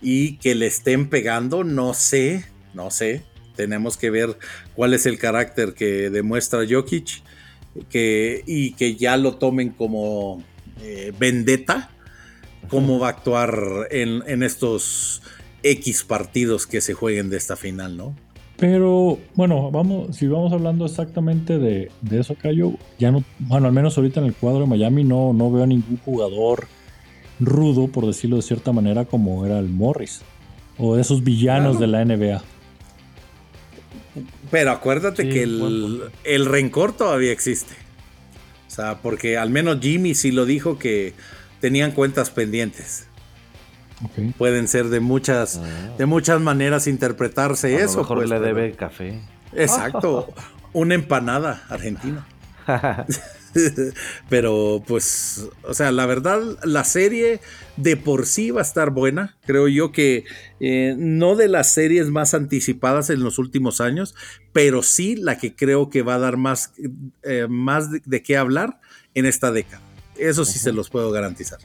y que le estén pegando, no sé, no sé. Tenemos que ver cuál es el carácter que demuestra Jokic que, y que ya lo tomen como eh, vendetta, cómo va a actuar en, en estos X partidos que se jueguen de esta final, ¿no? Pero bueno, vamos, si vamos hablando exactamente de, eso, Cayo, ya no, bueno, al menos ahorita en el cuadro de Miami no, no veo a ningún jugador rudo, por decirlo de cierta manera, como era el Morris, o esos villanos de la NBA. Pero acuérdate que el, el, rencor todavía existe. O sea, porque al menos Jimmy sí lo dijo que tenían cuentas pendientes. Pueden ser de muchas, ah. de muchas maneras interpretarse eso. mejor pues, le debe café. Exacto. Una empanada argentina. pero pues, o sea, la verdad, la serie de por sí va a estar buena. Creo yo que eh, no de las series más anticipadas en los últimos años, pero sí la que creo que va a dar más, eh, más de, qué hablar en esta década. Eso sí se los puedo garantizar.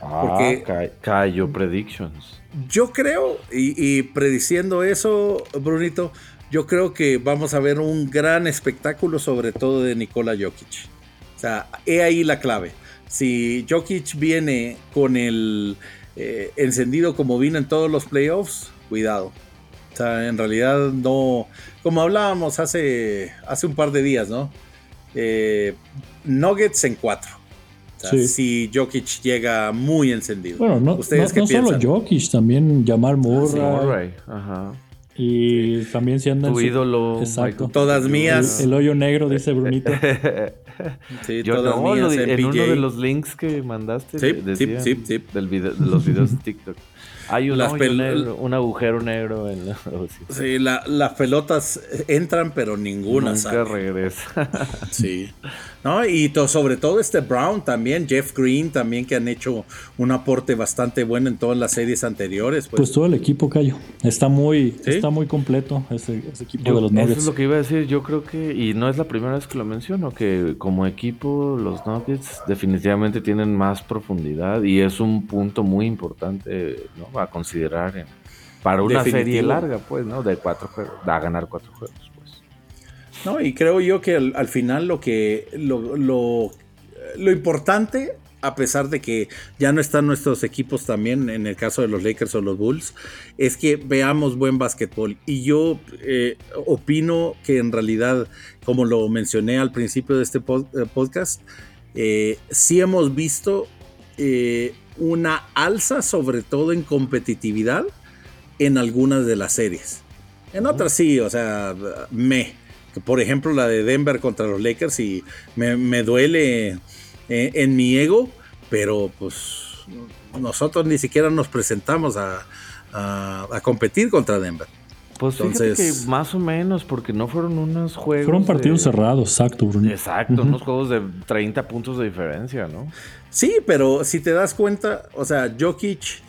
Porque ah, Cayo Predictions. Yo creo, y, prediciendo eso, Brunito, yo creo que vamos a ver un gran espectáculo, sobre todo de Nikola Jokic. O sea, he ahí la clave. Si Jokic viene con el eh, encendido como vino en todos los playoffs, cuidado. O sea, en realidad no. Como hablábamos hace, hace un par de días, ¿no? Eh, nuggets en cuatro si Jokic llega muy encendido. Bueno, no, ¿Ustedes no, solo Jokic, también Jamal Murray. Ajá. Y también si andan. Tu ídolo. Exacto. Todas mías. El, hoyo negro, dice Brunito. sí, Yo todas mías. en uno de los links que mandaste, sí, decían, sí, sí, del video, de los videos de TikTok. Hay un, negro, un agujero negro en la... Sí, las pelotas entran, pero ninguna Nunca regresa. sí. ¿No? Y sobre todo este Brown también, Jeff Green también, que han hecho un aporte bastante bueno en todas las series anteriores. Pues, pues todo el equipo, Cayo. Está muy, está muy completo ese, equipo de los Nuggets. Eso es lo que iba a decir. Yo creo que, y no es la primera vez que lo menciono, que como equipo los Nuggets definitivamente tienen más profundidad y es un punto muy importante ¿no? A considerar para una serie larga, pues, ¿no? De cuatro juegos, a ganar cuatro juegos. No, y creo yo que al, final lo que lo, lo, importante, a pesar de que ya no están nuestros equipos también, en el caso de los Lakers o los Bulls, es que veamos buen básquetbol. Y yo eh, opino que en realidad, como lo mencioné al principio de este eh, podcast, eh, sí hemos visto una alza, sobre todo en competitividad, en algunas de las series. En otras sí, o sea, me por ejemplo la de Denver contra los Lakers y me, duele eh, en mi ego, pero pues nosotros ni siquiera nos presentamos a, competir contra Denver. Pues Entonces, que más o menos, porque no fueron unos juegos. Fueron partidos cerrados, exacto, Bruno. Exacto, unos juegos de 30 puntos de diferencia, ¿no? Sí, pero si te das cuenta, o sea, Jokic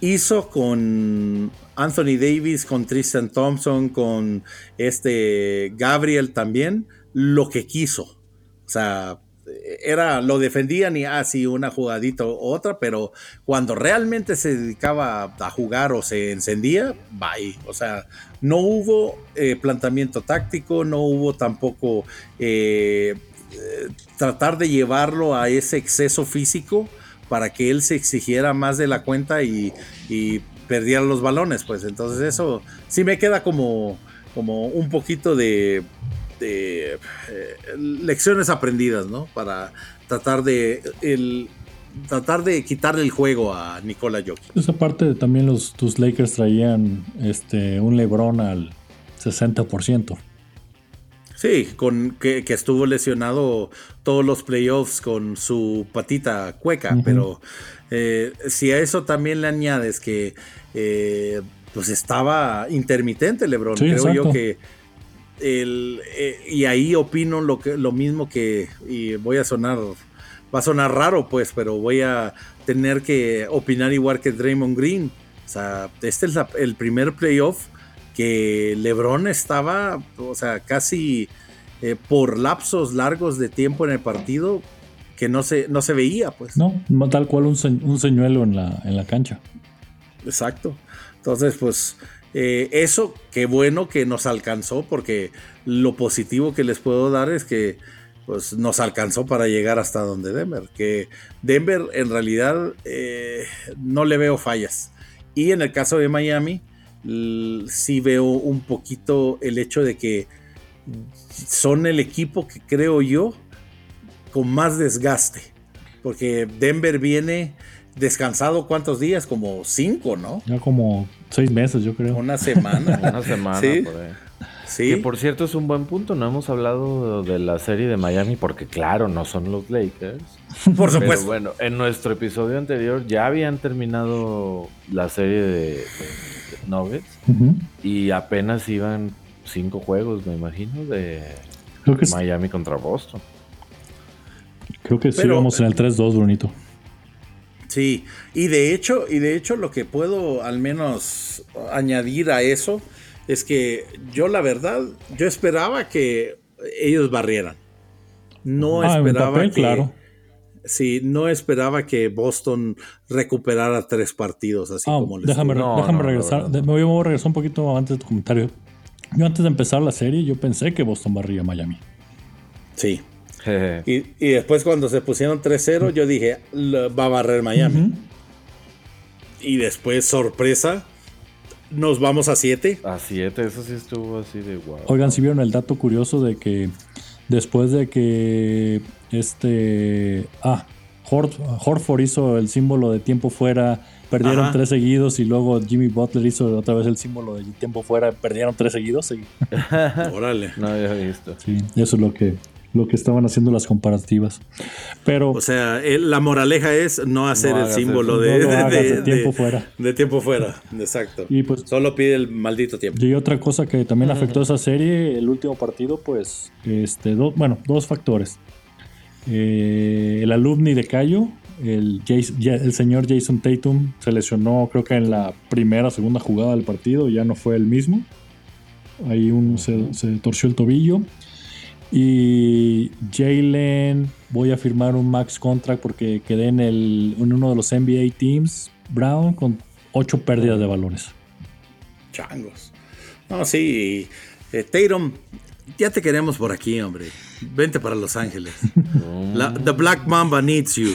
hizo con Anthony Davis, con Tristan Thompson, con este Gabriel también, lo que quiso. O sea, era, lo defendían y así ah, una jugadita u otra, pero cuando realmente se dedicaba a jugar o se encendía, bye. O sea, no hubo eh, planteamiento táctico, no hubo tampoco eh, eh, tratar de llevarlo a ese exceso físico para que él se exigiera más de la cuenta y, perdiera los balones, pues entonces eso sí me queda como, como un poquito de, eh, lecciones aprendidas, ¿no? Para tratar de el, tratar de quitarle el juego a Nikola Jokic. Esa parte también los tus Lakers traían este un LeBron al 60%. Sí, con que, estuvo lesionado todos los playoffs con su patita cueca, pero eh, si a eso también le añades que eh, pues estaba intermitente LeBron, creo yo que el, eh, y ahí opino lo que lo mismo que y voy a sonar va a sonar raro pues, pero voy a tener que opinar igual que Draymond Green. O sea, este es el primer playoff que LeBron estaba, o sea, casi eh, por lapsos largos de tiempo en el partido que no se, no se veía, pues. No, tal cual un, señuelo en la, en la cancha. Exacto. Entonces, pues, eh, eso, qué bueno que nos alcanzó, porque lo positivo que les puedo dar es que pues, nos alcanzó para llegar hasta donde Denver. Que Denver en realidad eh, no le veo fallas. Y en el caso de Miami, sí veo un poquito el hecho de que son el equipo que creo yo con más desgaste. Porque Denver viene descansado cuántos días, como cinco, ¿no? Ya como seis meses, yo creo. Una semana. Una semana, ¿Sí? por ahí. Sí. Que por cierto es un buen punto, no hemos hablado de la serie de Miami porque claro, no son los Lakers. Por supuesto. Pero bueno, en nuestro episodio anterior ya habían terminado la serie de, Nuggets y apenas iban cinco juegos, me imagino, de Miami contra Boston. Creo que sí vamos en el 3-2, Brunito. Sí, y de hecho, y de hecho lo que puedo al menos añadir a eso es que yo la verdad, yo esperaba que ellos barrieran. No ah, esperaba que claro. Sí, no esperaba que Boston recuperara tres partidos así ah, como les Déjame, déjame regresar, me voy a regresar un poquito antes de tu comentario. Yo antes de empezar la serie, yo pensé que Boston barría a Miami. Sí. Y, después cuando se pusieron 3-0, yo dije, va a barrer Miami. Y después, sorpresa, nos vamos a 7. A 7, eso sí estuvo así de guau. Oigan, si vieron el dato curioso de que después de que este... Ah, Horford hizo el símbolo de tiempo fuera Perdieron tres seguidos y luego Jimmy Butler hizo otra vez el símbolo de tiempo fuera. Perdieron tres seguidos. Órale. No había visto. Sí, eso es lo que, lo que estaban haciendo las comparativas. Pero. O sea, la moraleja es no hacer el símbolo de, tiempo fuera. De tiempo fuera, exacto. Y pues, Solo pide el maldito tiempo. Y otra cosa que también afectó a esa serie, el último partido, pues, este, bueno, dos factores. Eh, el alumni de Cayo el, el señor Jason Tatum se lesionó creo que en la primera o segunda jugada del partido, ya no fue el mismo. Ahí un, se, torció el tobillo. Y Jalen, voy a firmar un max contract porque quedé en, el, en uno de los NBA teams, Brown, con ocho pérdidas de valores. Changos. No, sí. Eh, Tatum, ya te queremos por aquí, hombre. Vente para Los Ángeles. the Black Mamba needs you.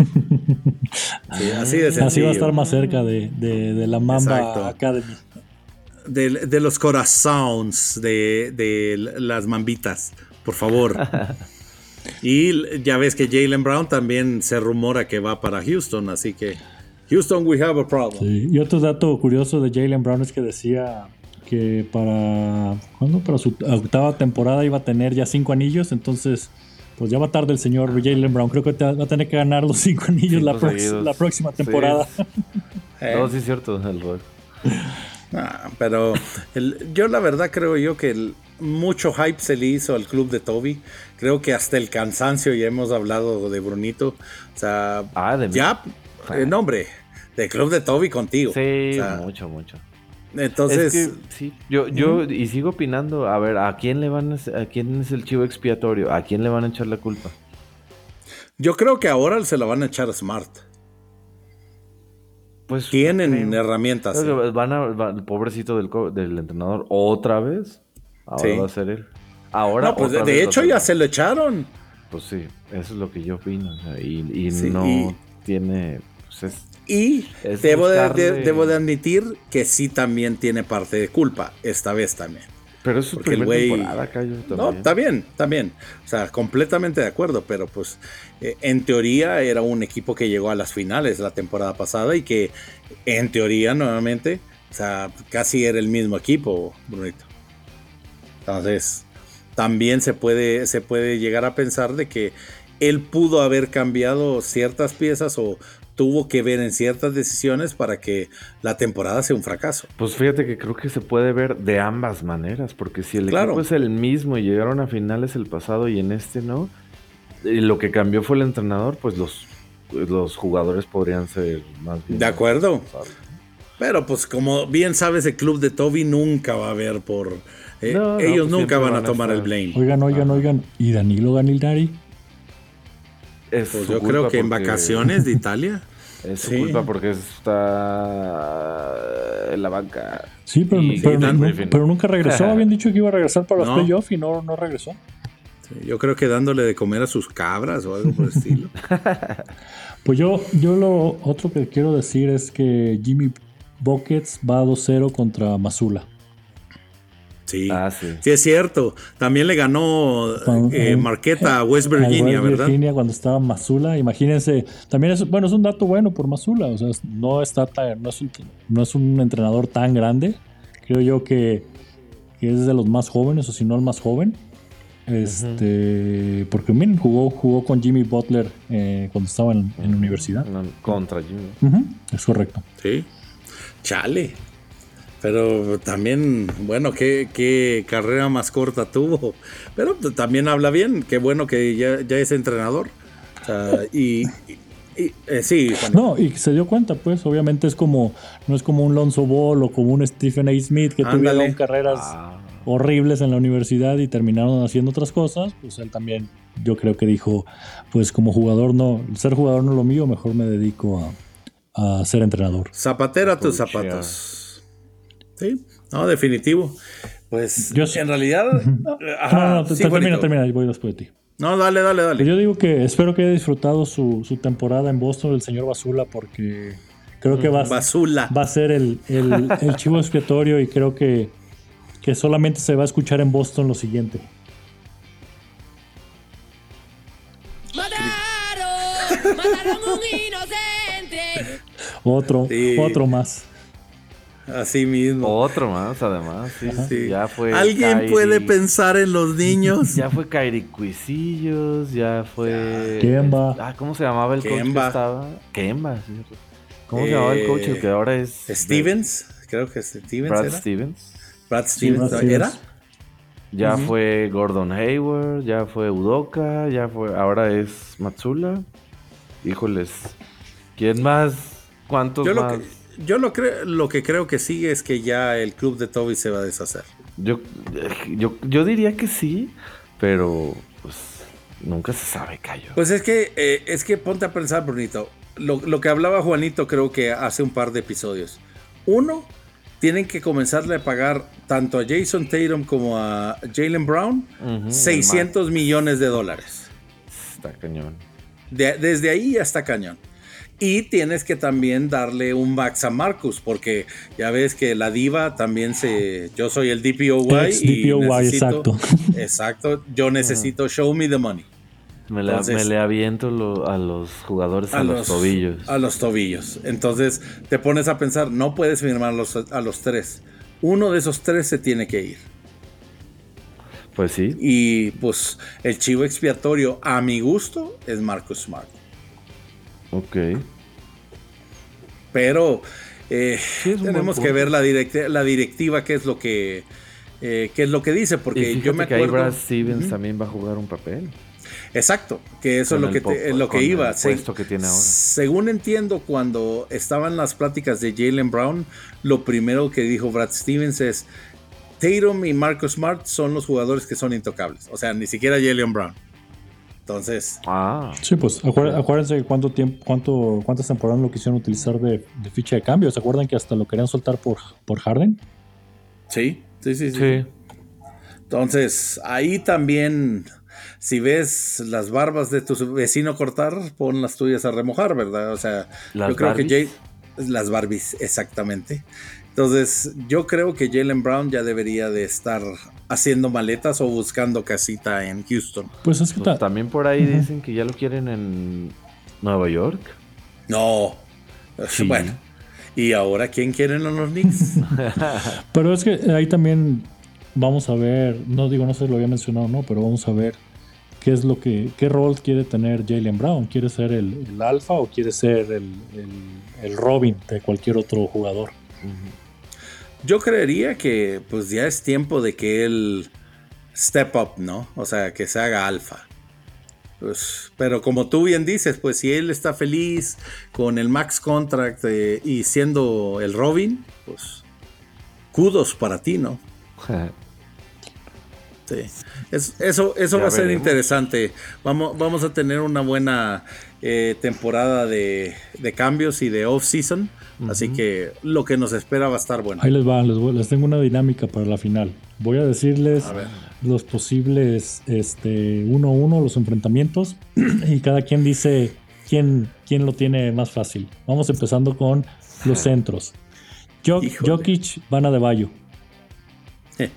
así, de así va a estar más cerca de, la Mamba Academy. De, los corazones de, las mambitas, por favor. y ya ves que Jalen Brown también se rumora que va para Houston, así que Houston, we have a problem. Y otro dato curioso de Jalen Brown es que decía que para, ¿cuándo? para su octava temporada iba a tener ya cinco anillos, entonces pues ya va tarde el señor Jalen Brown. Creo que va a tener que ganar los cinco anillos la, próxima temporada. no, sí es cierto, el rol. Ah, pero yo la verdad creo yo que mucho hype se le hizo al club de Toby. Creo que hasta el cansancio ya hemos hablado de Brunito. O sea, ah, de ya, el eh, nombre, de club de Toby contigo. Sí, mucho, mucho. Entonces, sí, yo, yo y sigo opinando, a ver, ¿a quién le van a, a quién es el chivo expiatorio? ¿A quién le van a echar la culpa? Yo creo que ahora se la van a echar a Smart. Pues tienen herramientas. Van a, el pobrecito del, del, entrenador otra vez. Ahora va a ser él. Ahora. pues de, hecho ya se lo echaron. Pues sí, eso es lo que yo opino. y, no tiene. Pues y debo de, debo de admitir que sí también tiene parte de culpa, esta vez también. Pero es su primera temporada, Cayo, No, está bien. O sea, completamente de acuerdo, pero pues eh, en teoría era un equipo que llegó a las finales la temporada pasada y que en teoría nuevamente, o sea, casi era el mismo equipo, Brunito. Entonces, también se puede, se puede llegar a pensar de que él pudo haber cambiado ciertas piezas o tuvo que ver en ciertas decisiones para que la temporada sea un fracaso. Pues fíjate que creo que se puede ver de ambas maneras, porque si el equipo es el mismo y llegaron a finales el pasado y en este no, y lo que cambió fue el entrenador, pues los, los jugadores podrían ser más bien. De acuerdo. Pero pues como bien sabes, el club de Toby nunca va a ver por... Eh, ellos pues nunca van, a tomar el blame. Oigan, oigan, oigan. ¿Y Danilo Ganildari? pues yo creo que en vacaciones de Italia. Es su culpa porque está en la banca. Sí, pero, pero, nunca regresó. Habían dicho que iba a regresar para los playoffs y no, no regresó. yo creo que dándole de comer a sus cabras o algo por el estilo. pues yo, yo lo otro que quiero decir es que Jimmy Buckets va 2-0 contra Mazula. Ah, sí. sí. es cierto. También le ganó eh, Marqueta a West Virginia, West Virginia cuando estaba Mazula. Imagínense, también es, bueno, es un dato bueno por Mazula. O sea, no, está no, es un, no es un entrenador tan grande. Creo yo que, es de los más jóvenes, o si no el más joven. Este, porque miren, jugó, jugó con Jimmy Butler eh, cuando estaba en, la universidad. Contra Jimmy. es correcto. Sí. Chale. Pero también, bueno, qué, carrera más corta tuvo. Pero también habla bien, qué bueno que ya, es entrenador. y, eh, sí. No, y se dio cuenta, pues, obviamente es como, no es como un Lonzo Ball o como un Stephen A. Smith que tuvieron carreras ah. horribles en la universidad y terminaron haciendo otras cosas. Pues él también, yo creo que dijo, pues como jugador no, ser jugador no es lo mío, mejor me dedico a, a ser entrenador. Zapatera tus zapatos. Sí, no, definitivo. Pues yo, en realidad. no, no, termina, termina, voy después de ti. No, dale, dale, dale. Yo digo que espero que haya disfrutado su, su temporada en Boston el señor Basula porque creo que va, va a ser el, el, el chivo expiatorio y creo que, que solamente se va a escuchar en Boston lo siguiente. Mataron, mataron un inocente. Otro, otro más. Así mismo. Otro más, además. Sí, Ya fue ¿Alguien puede pensar en los niños? ya fue Kairi Cuisillos, ya fue. Kemba. Ah, ¿cómo se llamaba el coach que estaba? Kemba, sí. ¿Cómo se llamaba el coach el que ahora es. Stevens, creo que es Stevens. Brad Stevens. Brad Stevens, ¿era? Ya fue Gordon Hayward, ya fue Udoka, ya fue. Ahora es Matsula. Híjoles. ¿Quién más? ¿Cuántos más? yo lo, creo, lo que creo que sigue es que ya el club de Toby se va a deshacer. Yo, yo, yo diría que sí, pero pues nunca se sabe, Cayo. Pues es que, eh, es que ponte a pensar, Brunito. Lo, lo, que hablaba Juanito creo que hace un par de episodios. Uno, tienen que comenzarle a pagar tanto a Jason Tatum como a Jalen Brown 600 millones de dólares. Está cañón. desde ahí hasta cañón. Y tienes que también darle un max a Marcus, porque ya ves que la diva también se. Yo soy el DPOY. y DPOY, exacto. Exacto. Yo necesito show me the money. Me le, aviento a los jugadores a, los, tobillos. A los tobillos. Entonces te pones a pensar, no puedes firmar a los tres. Uno de esos tres se tiene que ir. Pues sí. Y pues el chivo expiatorio, a mi gusto, es Marcus Smart. Ok. Pero eh, tenemos que ver la, la directiva, qué es lo que eh, qué es lo que dice, porque yo me acuerdo. Que Brad Stevens también va a jugar un papel. Exacto, que eso es lo que, lo que iba. que tiene ahora. Según entiendo, cuando estaban las pláticas de Jalen Brown, lo primero que dijo Brad Stevens es: Tatum y Marcus Smart son los jugadores que son intocables. O sea, ni siquiera Jalen Brown. Entonces. Ah. Sí, pues acuérdense cuánto tiempo, cuánto, cuántas temporadas lo quisieron utilizar de, ficha de cambio. ¿Se acuerdan que hasta lo querían soltar por, por Harden? Sí, sí, sí, sí, Entonces, ahí también, si ves las barbas de tu vecino cortar, pon las tuyas a remojar, ¿verdad? O sea, yo creo que Jay, las Barbies, exactamente. Entonces, yo creo que Jalen Brown ya debería de estar haciendo maletas o buscando casita en Houston. Pues es que pues también por ahí dicen que ya lo quieren en Nueva York. No. Bueno. ¿Y ahora quién quieren los Knicks? pero es que ahí también vamos a ver, no digo, no sé si lo había mencionado no, pero vamos a ver qué es lo que, qué rol quiere tener Jalen Brown. ¿Quiere ser el, alfa o quiere ser el, Robin de cualquier otro jugador? Yo creería que pues ya es tiempo de que él step up, ¿no? O sea, que se haga alfa. Pues, pero como tú bien dices, pues si él está feliz con el max contract eh, y siendo el Robin, pues kudos para ti, ¿no? Sí. eso eso va a ser interesante. Vamos, vamos a tener una buena eh, temporada de, cambios y de off-season. Así que lo que nos espera va a estar bueno. Ahí les va, les, tengo una dinámica para la final. Voy a decirles los posibles 1-1, este, los enfrentamientos, y cada quien dice quién, quién lo tiene más fácil. Vamos empezando con los centros. Jokic, Van de Bayo.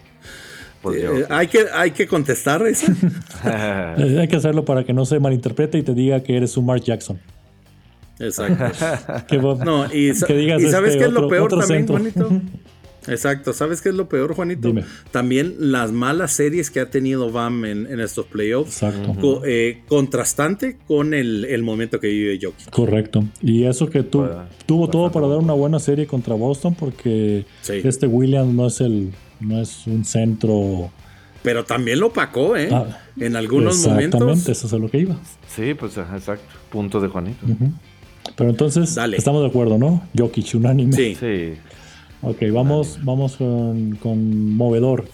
Eh, hay, que, hay que contestar eso. hay que hacerlo para que no se malinterprete y te diga que eres un Mark Jackson. Exacto. no, y, y sabes este qué es lo peor también, Juanito. Exacto, ¿sabes qué es lo peor, Juanito? También las malas series que ha tenido Bam en, estos playoffs. Exacto. Eh, contrastante con el, momento que vive Jokic. Correcto. Y eso que tú, tuvo todo para dar una buena serie contra Boston porque este Williams no es el no es un centro. Pero también lo pacó, ¿eh? Ah, en algunos momentos. Exactamente, eso es a lo que iba. Sí, pues exacto. Punto de Juanito. Pero entonces, estamos de acuerdo, ¿no? Jokic, unánime. Sí. sí. Ok, vamos, vamos con, movedor.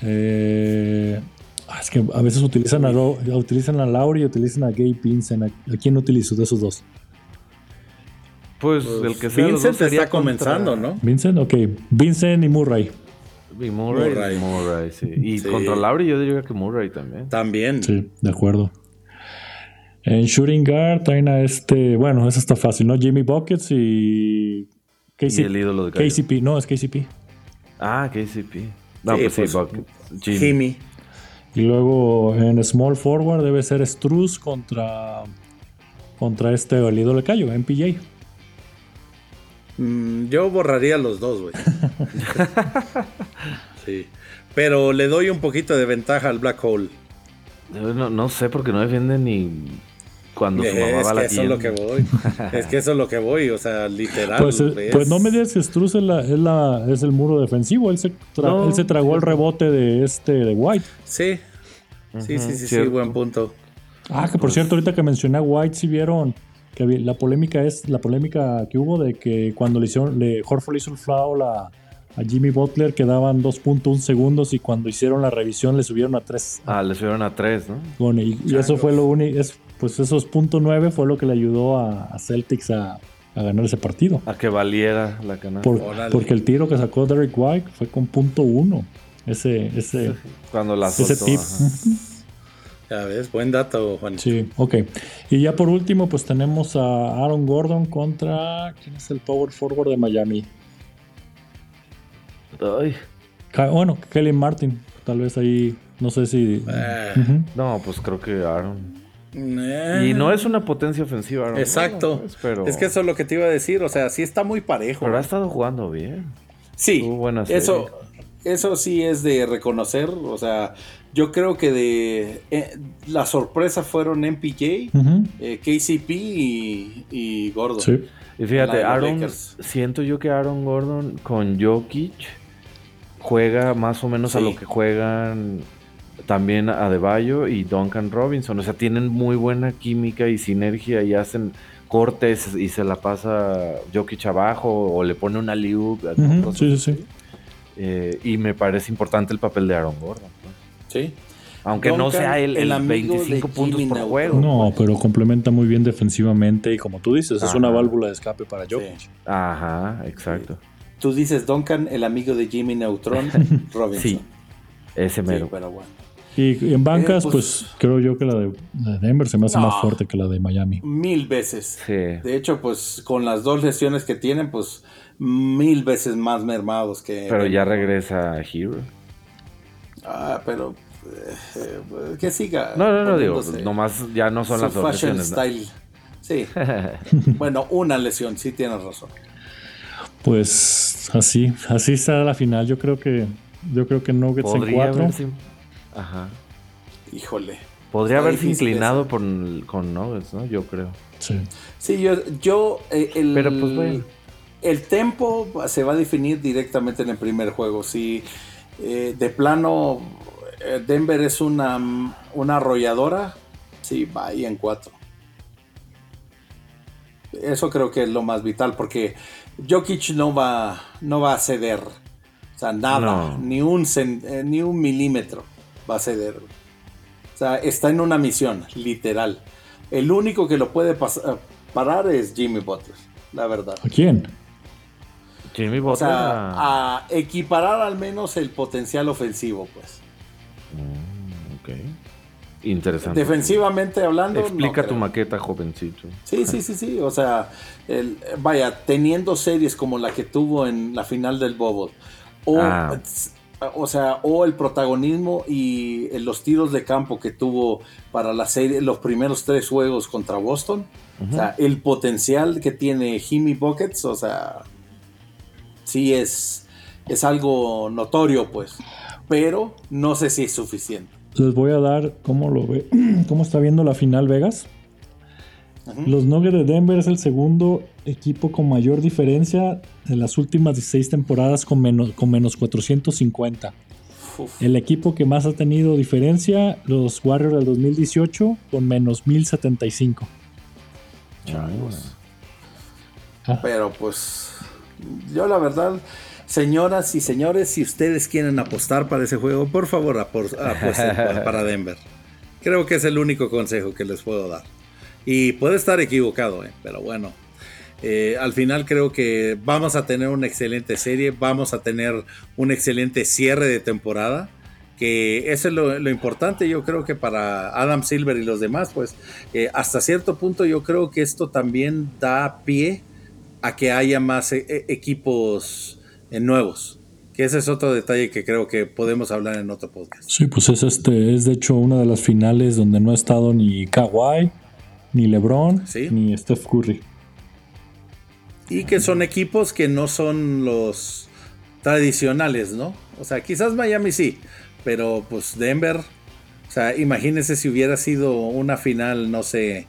Eh, ah, es que a veces utilizan a, utilizan a Lauri y utilizan a Gabe Vincent. ¿A, quién utilizo de esos dos? Pues, el que sea Vincent está comenzando, ¿no? Vincent, ok. Vincent y Murray. Y Murray, Murray. sí. Y contra Lauri yo diría que Murray también. También. Sí, de acuerdo. En Shooting Guard traen a este, bueno, eso está fácil, ¿no? Jimmy Buckets y... KCP. Y el ídolo de KCP, no, es KCP. Ah, KCP. No, pues sí, pues, Buckets. Jimmy. Y luego en Small Forward debe ser Struz contra contra este el ídolo de Cayo, MPJ. Mm, yo borraría los dos, güey. sí. Pero le doy un poquito de ventaja al Black Hole. No, no sé porque no defiende ni cuando su mamá va a la eso es lo que voy. es que eso es lo que voy, o sea, literal. Pues, eh, pues no me digas que Struz es, la, es, el muro defensivo. Él se, él se tragó el rebote de este de White. Sí. Sí, sí, sí, sí, buen punto. Ah, que por cierto, ahorita que mencioné a White, si vieron que la polémica es la polémica que hubo de que cuando le hicieron, le, Horford hizo el foul a, a Jimmy Butler quedaban 2.1 segundos y cuando hicieron la revisión le subieron a 3. Ah, le subieron a 3, ¿no? Bueno, y, eso fue lo único, pues esos .9 fue lo que le ayudó a, Celtics a, ganar ese partido. A que valiera la canasta. porque el tiro que sacó Derek White fue con .1. Ese, ese, cuando la ese tip. Ya ves, buen dato, Juan. Sí, ok. Y ya por último, pues tenemos a Aaron Gordon contra. ¿Quién es el power forward de Miami? Ay. Bueno, Kelly Martin. Tal vez ahí. No sé si. Eh. No, pues creo que Aaron. Eh. Y no es una potencia ofensiva, Aaron. Exacto. Pues, pero... Es que eso es lo que te iba a decir. O sea, sí está muy parejo. Pero ha estado jugando bien. Sí. eso, eso sí es de reconocer. O sea, yo creo que de eh, la sorpresa fueron MPJ, eh, KCP y, Gordon. Sí. Y fíjate, Aaron, siento yo que Aaron Gordon con Jokic juega más o menos a lo que juegan también Adebayo y Duncan Robinson. O sea, tienen muy buena química y sinergia y hacen cortes y se la pasa Jokic abajo o le pone una liu. sí, sí, sí. Eh, y me parece importante el papel de Aaron Gordon. Aunque no sea el, el, 25 puntos por juego. No, pero complementa muy bien defensivamente y como tú dices, es una válvula de escape para Jokic. Ajá, exacto. Tú dices Duncan, el amigo de Jimmy Neutron, Robinson. sí, ese mero. pero bueno. Y en bancas, eh, pues, pues, creo yo que la de, Denver se me hace más fuerte que la de Miami. Mil veces. De hecho, pues con las dos lesiones que tienen, pues mil veces más mermados que. Pero ya regresa Hero. Ah, pero eh, que siga. No, no, no, digo, nomás ya no son las fashion style. Sí. bueno, una lesión, sí tienes razón. Pues así, así está la final. Yo creo que yo creo que Nuggets en cuatro. Ajá. Híjole. Podría haberse inclinado por, con Nuggets, ¿no? Yo creo. Sí. Sí, yo, yo eh, el, Pero pues bueno. El tempo se va a definir directamente en el primer juego. Si eh, de plano eh, Denver es una, una arrolladora, sí, va ahí en cuatro. Eso creo que es lo más vital porque Jokic no va, no va a ceder. O sea, nada, ni, un, eh, ni un milímetro. Va a ceder. O sea, está en una misión, literal. El único que lo puede parar es Jimmy Butler, la verdad. ¿A quién? Jimmy Butler. O sea, a equiparar al menos el potencial ofensivo, pues. Mm, ok. Interesante. Defensivamente hablando. Explica tu maqueta, jovencito. Sí, sí, sí, sí. O sea, vaya, teniendo series como la que tuvo en la final del Bobo, o, ah. O sea, o el protagonismo y los tiros de campo que tuvo para la serie, los primeros tres juegos contra Boston. O sea, el potencial que tiene Jimmy Buckets, o sea, sí es, es algo notorio, pues. Pero no sé si es suficiente les voy a dar cómo lo ve, cómo está viendo la final Vegas. Los Nuggets de Denver es el segundo equipo con mayor diferencia en las últimas 16 temporadas con menos, con menos 450. El equipo que más ha tenido diferencia, los Warriors del 2018, con menos 1075. Pero pues, yo la verdad, Señoras y señores, si ustedes quieren apostar para ese juego, por favor aposten para Denver. Creo que es el único consejo que les puedo dar. Y puede estar equivocado, ¿eh? pero bueno. Eh, al final creo que vamos a tener una excelente serie, vamos a tener un excelente cierre de temporada, que eso es lo, importante yo creo que para Adam Silver y los demás, pues eh, hasta cierto punto yo creo que esto también da pie a que haya más equipos en nuevos. Que ese es otro detalle que creo que podemos hablar en otro podcast. Sí, pues es este, es de hecho una de las finales donde no ha estado ni Kawhi, ni LeBron, ni Steph Curry. Y que son equipos que no son los tradicionales, ¿no? O sea, quizás Miami sí, pero pues Denver, o sea, imagínense si hubiera sido una final, no sé,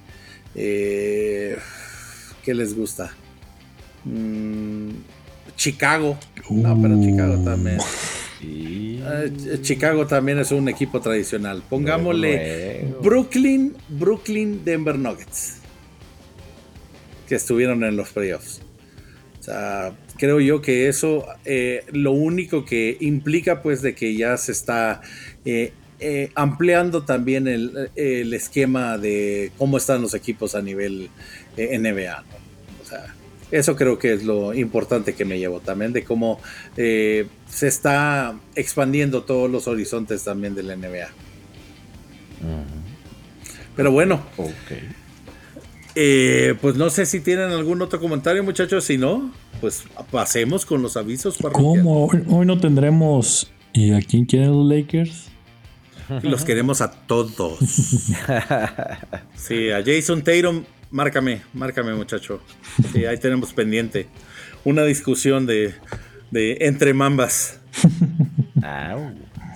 eh, ¿qué les gusta? Mm, Chicago. No, pero Chicago también. Eh, Chicago también es un equipo tradicional. Pongámosle Brooklyn, Brooklyn, Denver Nuggets. Que estuvieron en los playoffs. O sea, creo yo que eso eh, lo único que implica pues de que ya se está eh, ampliando también el, esquema de cómo están los equipos a nivel NBA. O sea, eso creo que es lo importante que me llevo también, de cómo eh, se está expandiendo todos los horizontes también de la NBA. Pero bueno. Eh, pues no sé si tienen algún otro comentario, muchachos. Si no, pues pasemos con los avisos. ¿Cómo? Hoy no tendremos. ¿Y a quién quieren los Lakers? Los queremos a todos. Sí, a Jason Tatum Márcame, márcame, muchacho. Sí, ahí tenemos pendiente. Una discusión de, de entre mambas.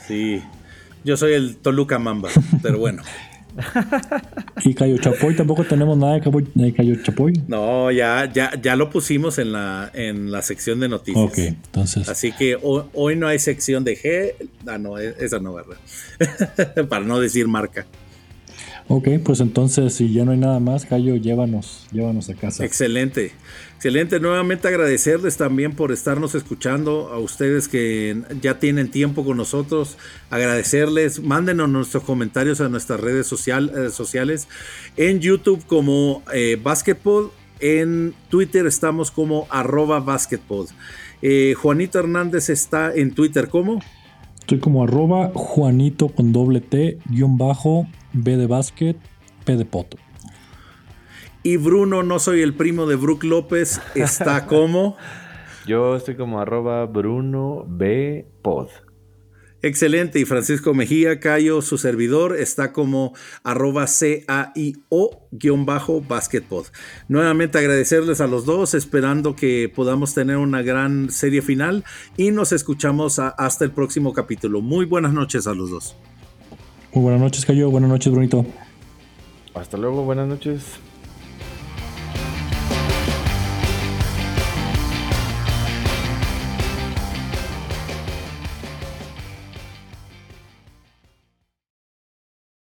Sí. Yo soy el Toluca Mamba, pero bueno. ¿Y Cayo Chapoy? ¿Tampoco tenemos nada de Cayo Chapoy? No, ya, ya, ya lo pusimos en la, en la sección de noticias. Ok, entonces. Así que hoy, no hay sección de G. Ah, no, e, esa no, ¿verdad? Para no decir marca. Ok, pues entonces si ya no hay nada más, Cayo, llévanos, llévanos a casa. Excelente, excelente. Nuevamente agradecerles también por estarnos escuchando, a ustedes que ya tienen tiempo con nosotros, agradecerles, mándenos nuestros comentarios a nuestras redes eh, sociales, en YouTube como eh, Basketball, en Twitter estamos como arroba basketball. Eh, Juanito Hernández está en Twitter como... Estoy como arroba Juanito con doble T, guion bajo, B de básquet, P de poto. Y Bruno, no soy el primo de Brook López, está como. Yo estoy como arroba Bruno B Pod. Excelente. Y Francisco Mejía Cayo, su servidor, está como arroba CAIO-basketpod. Nuevamente agradecerles a los dos, esperando que podamos tener una gran serie final y nos escuchamos hasta el próximo capítulo. Muy buenas noches a los dos. Muy buenas noches, Cayo. Buenas noches, Brunito. Hasta luego, buenas noches.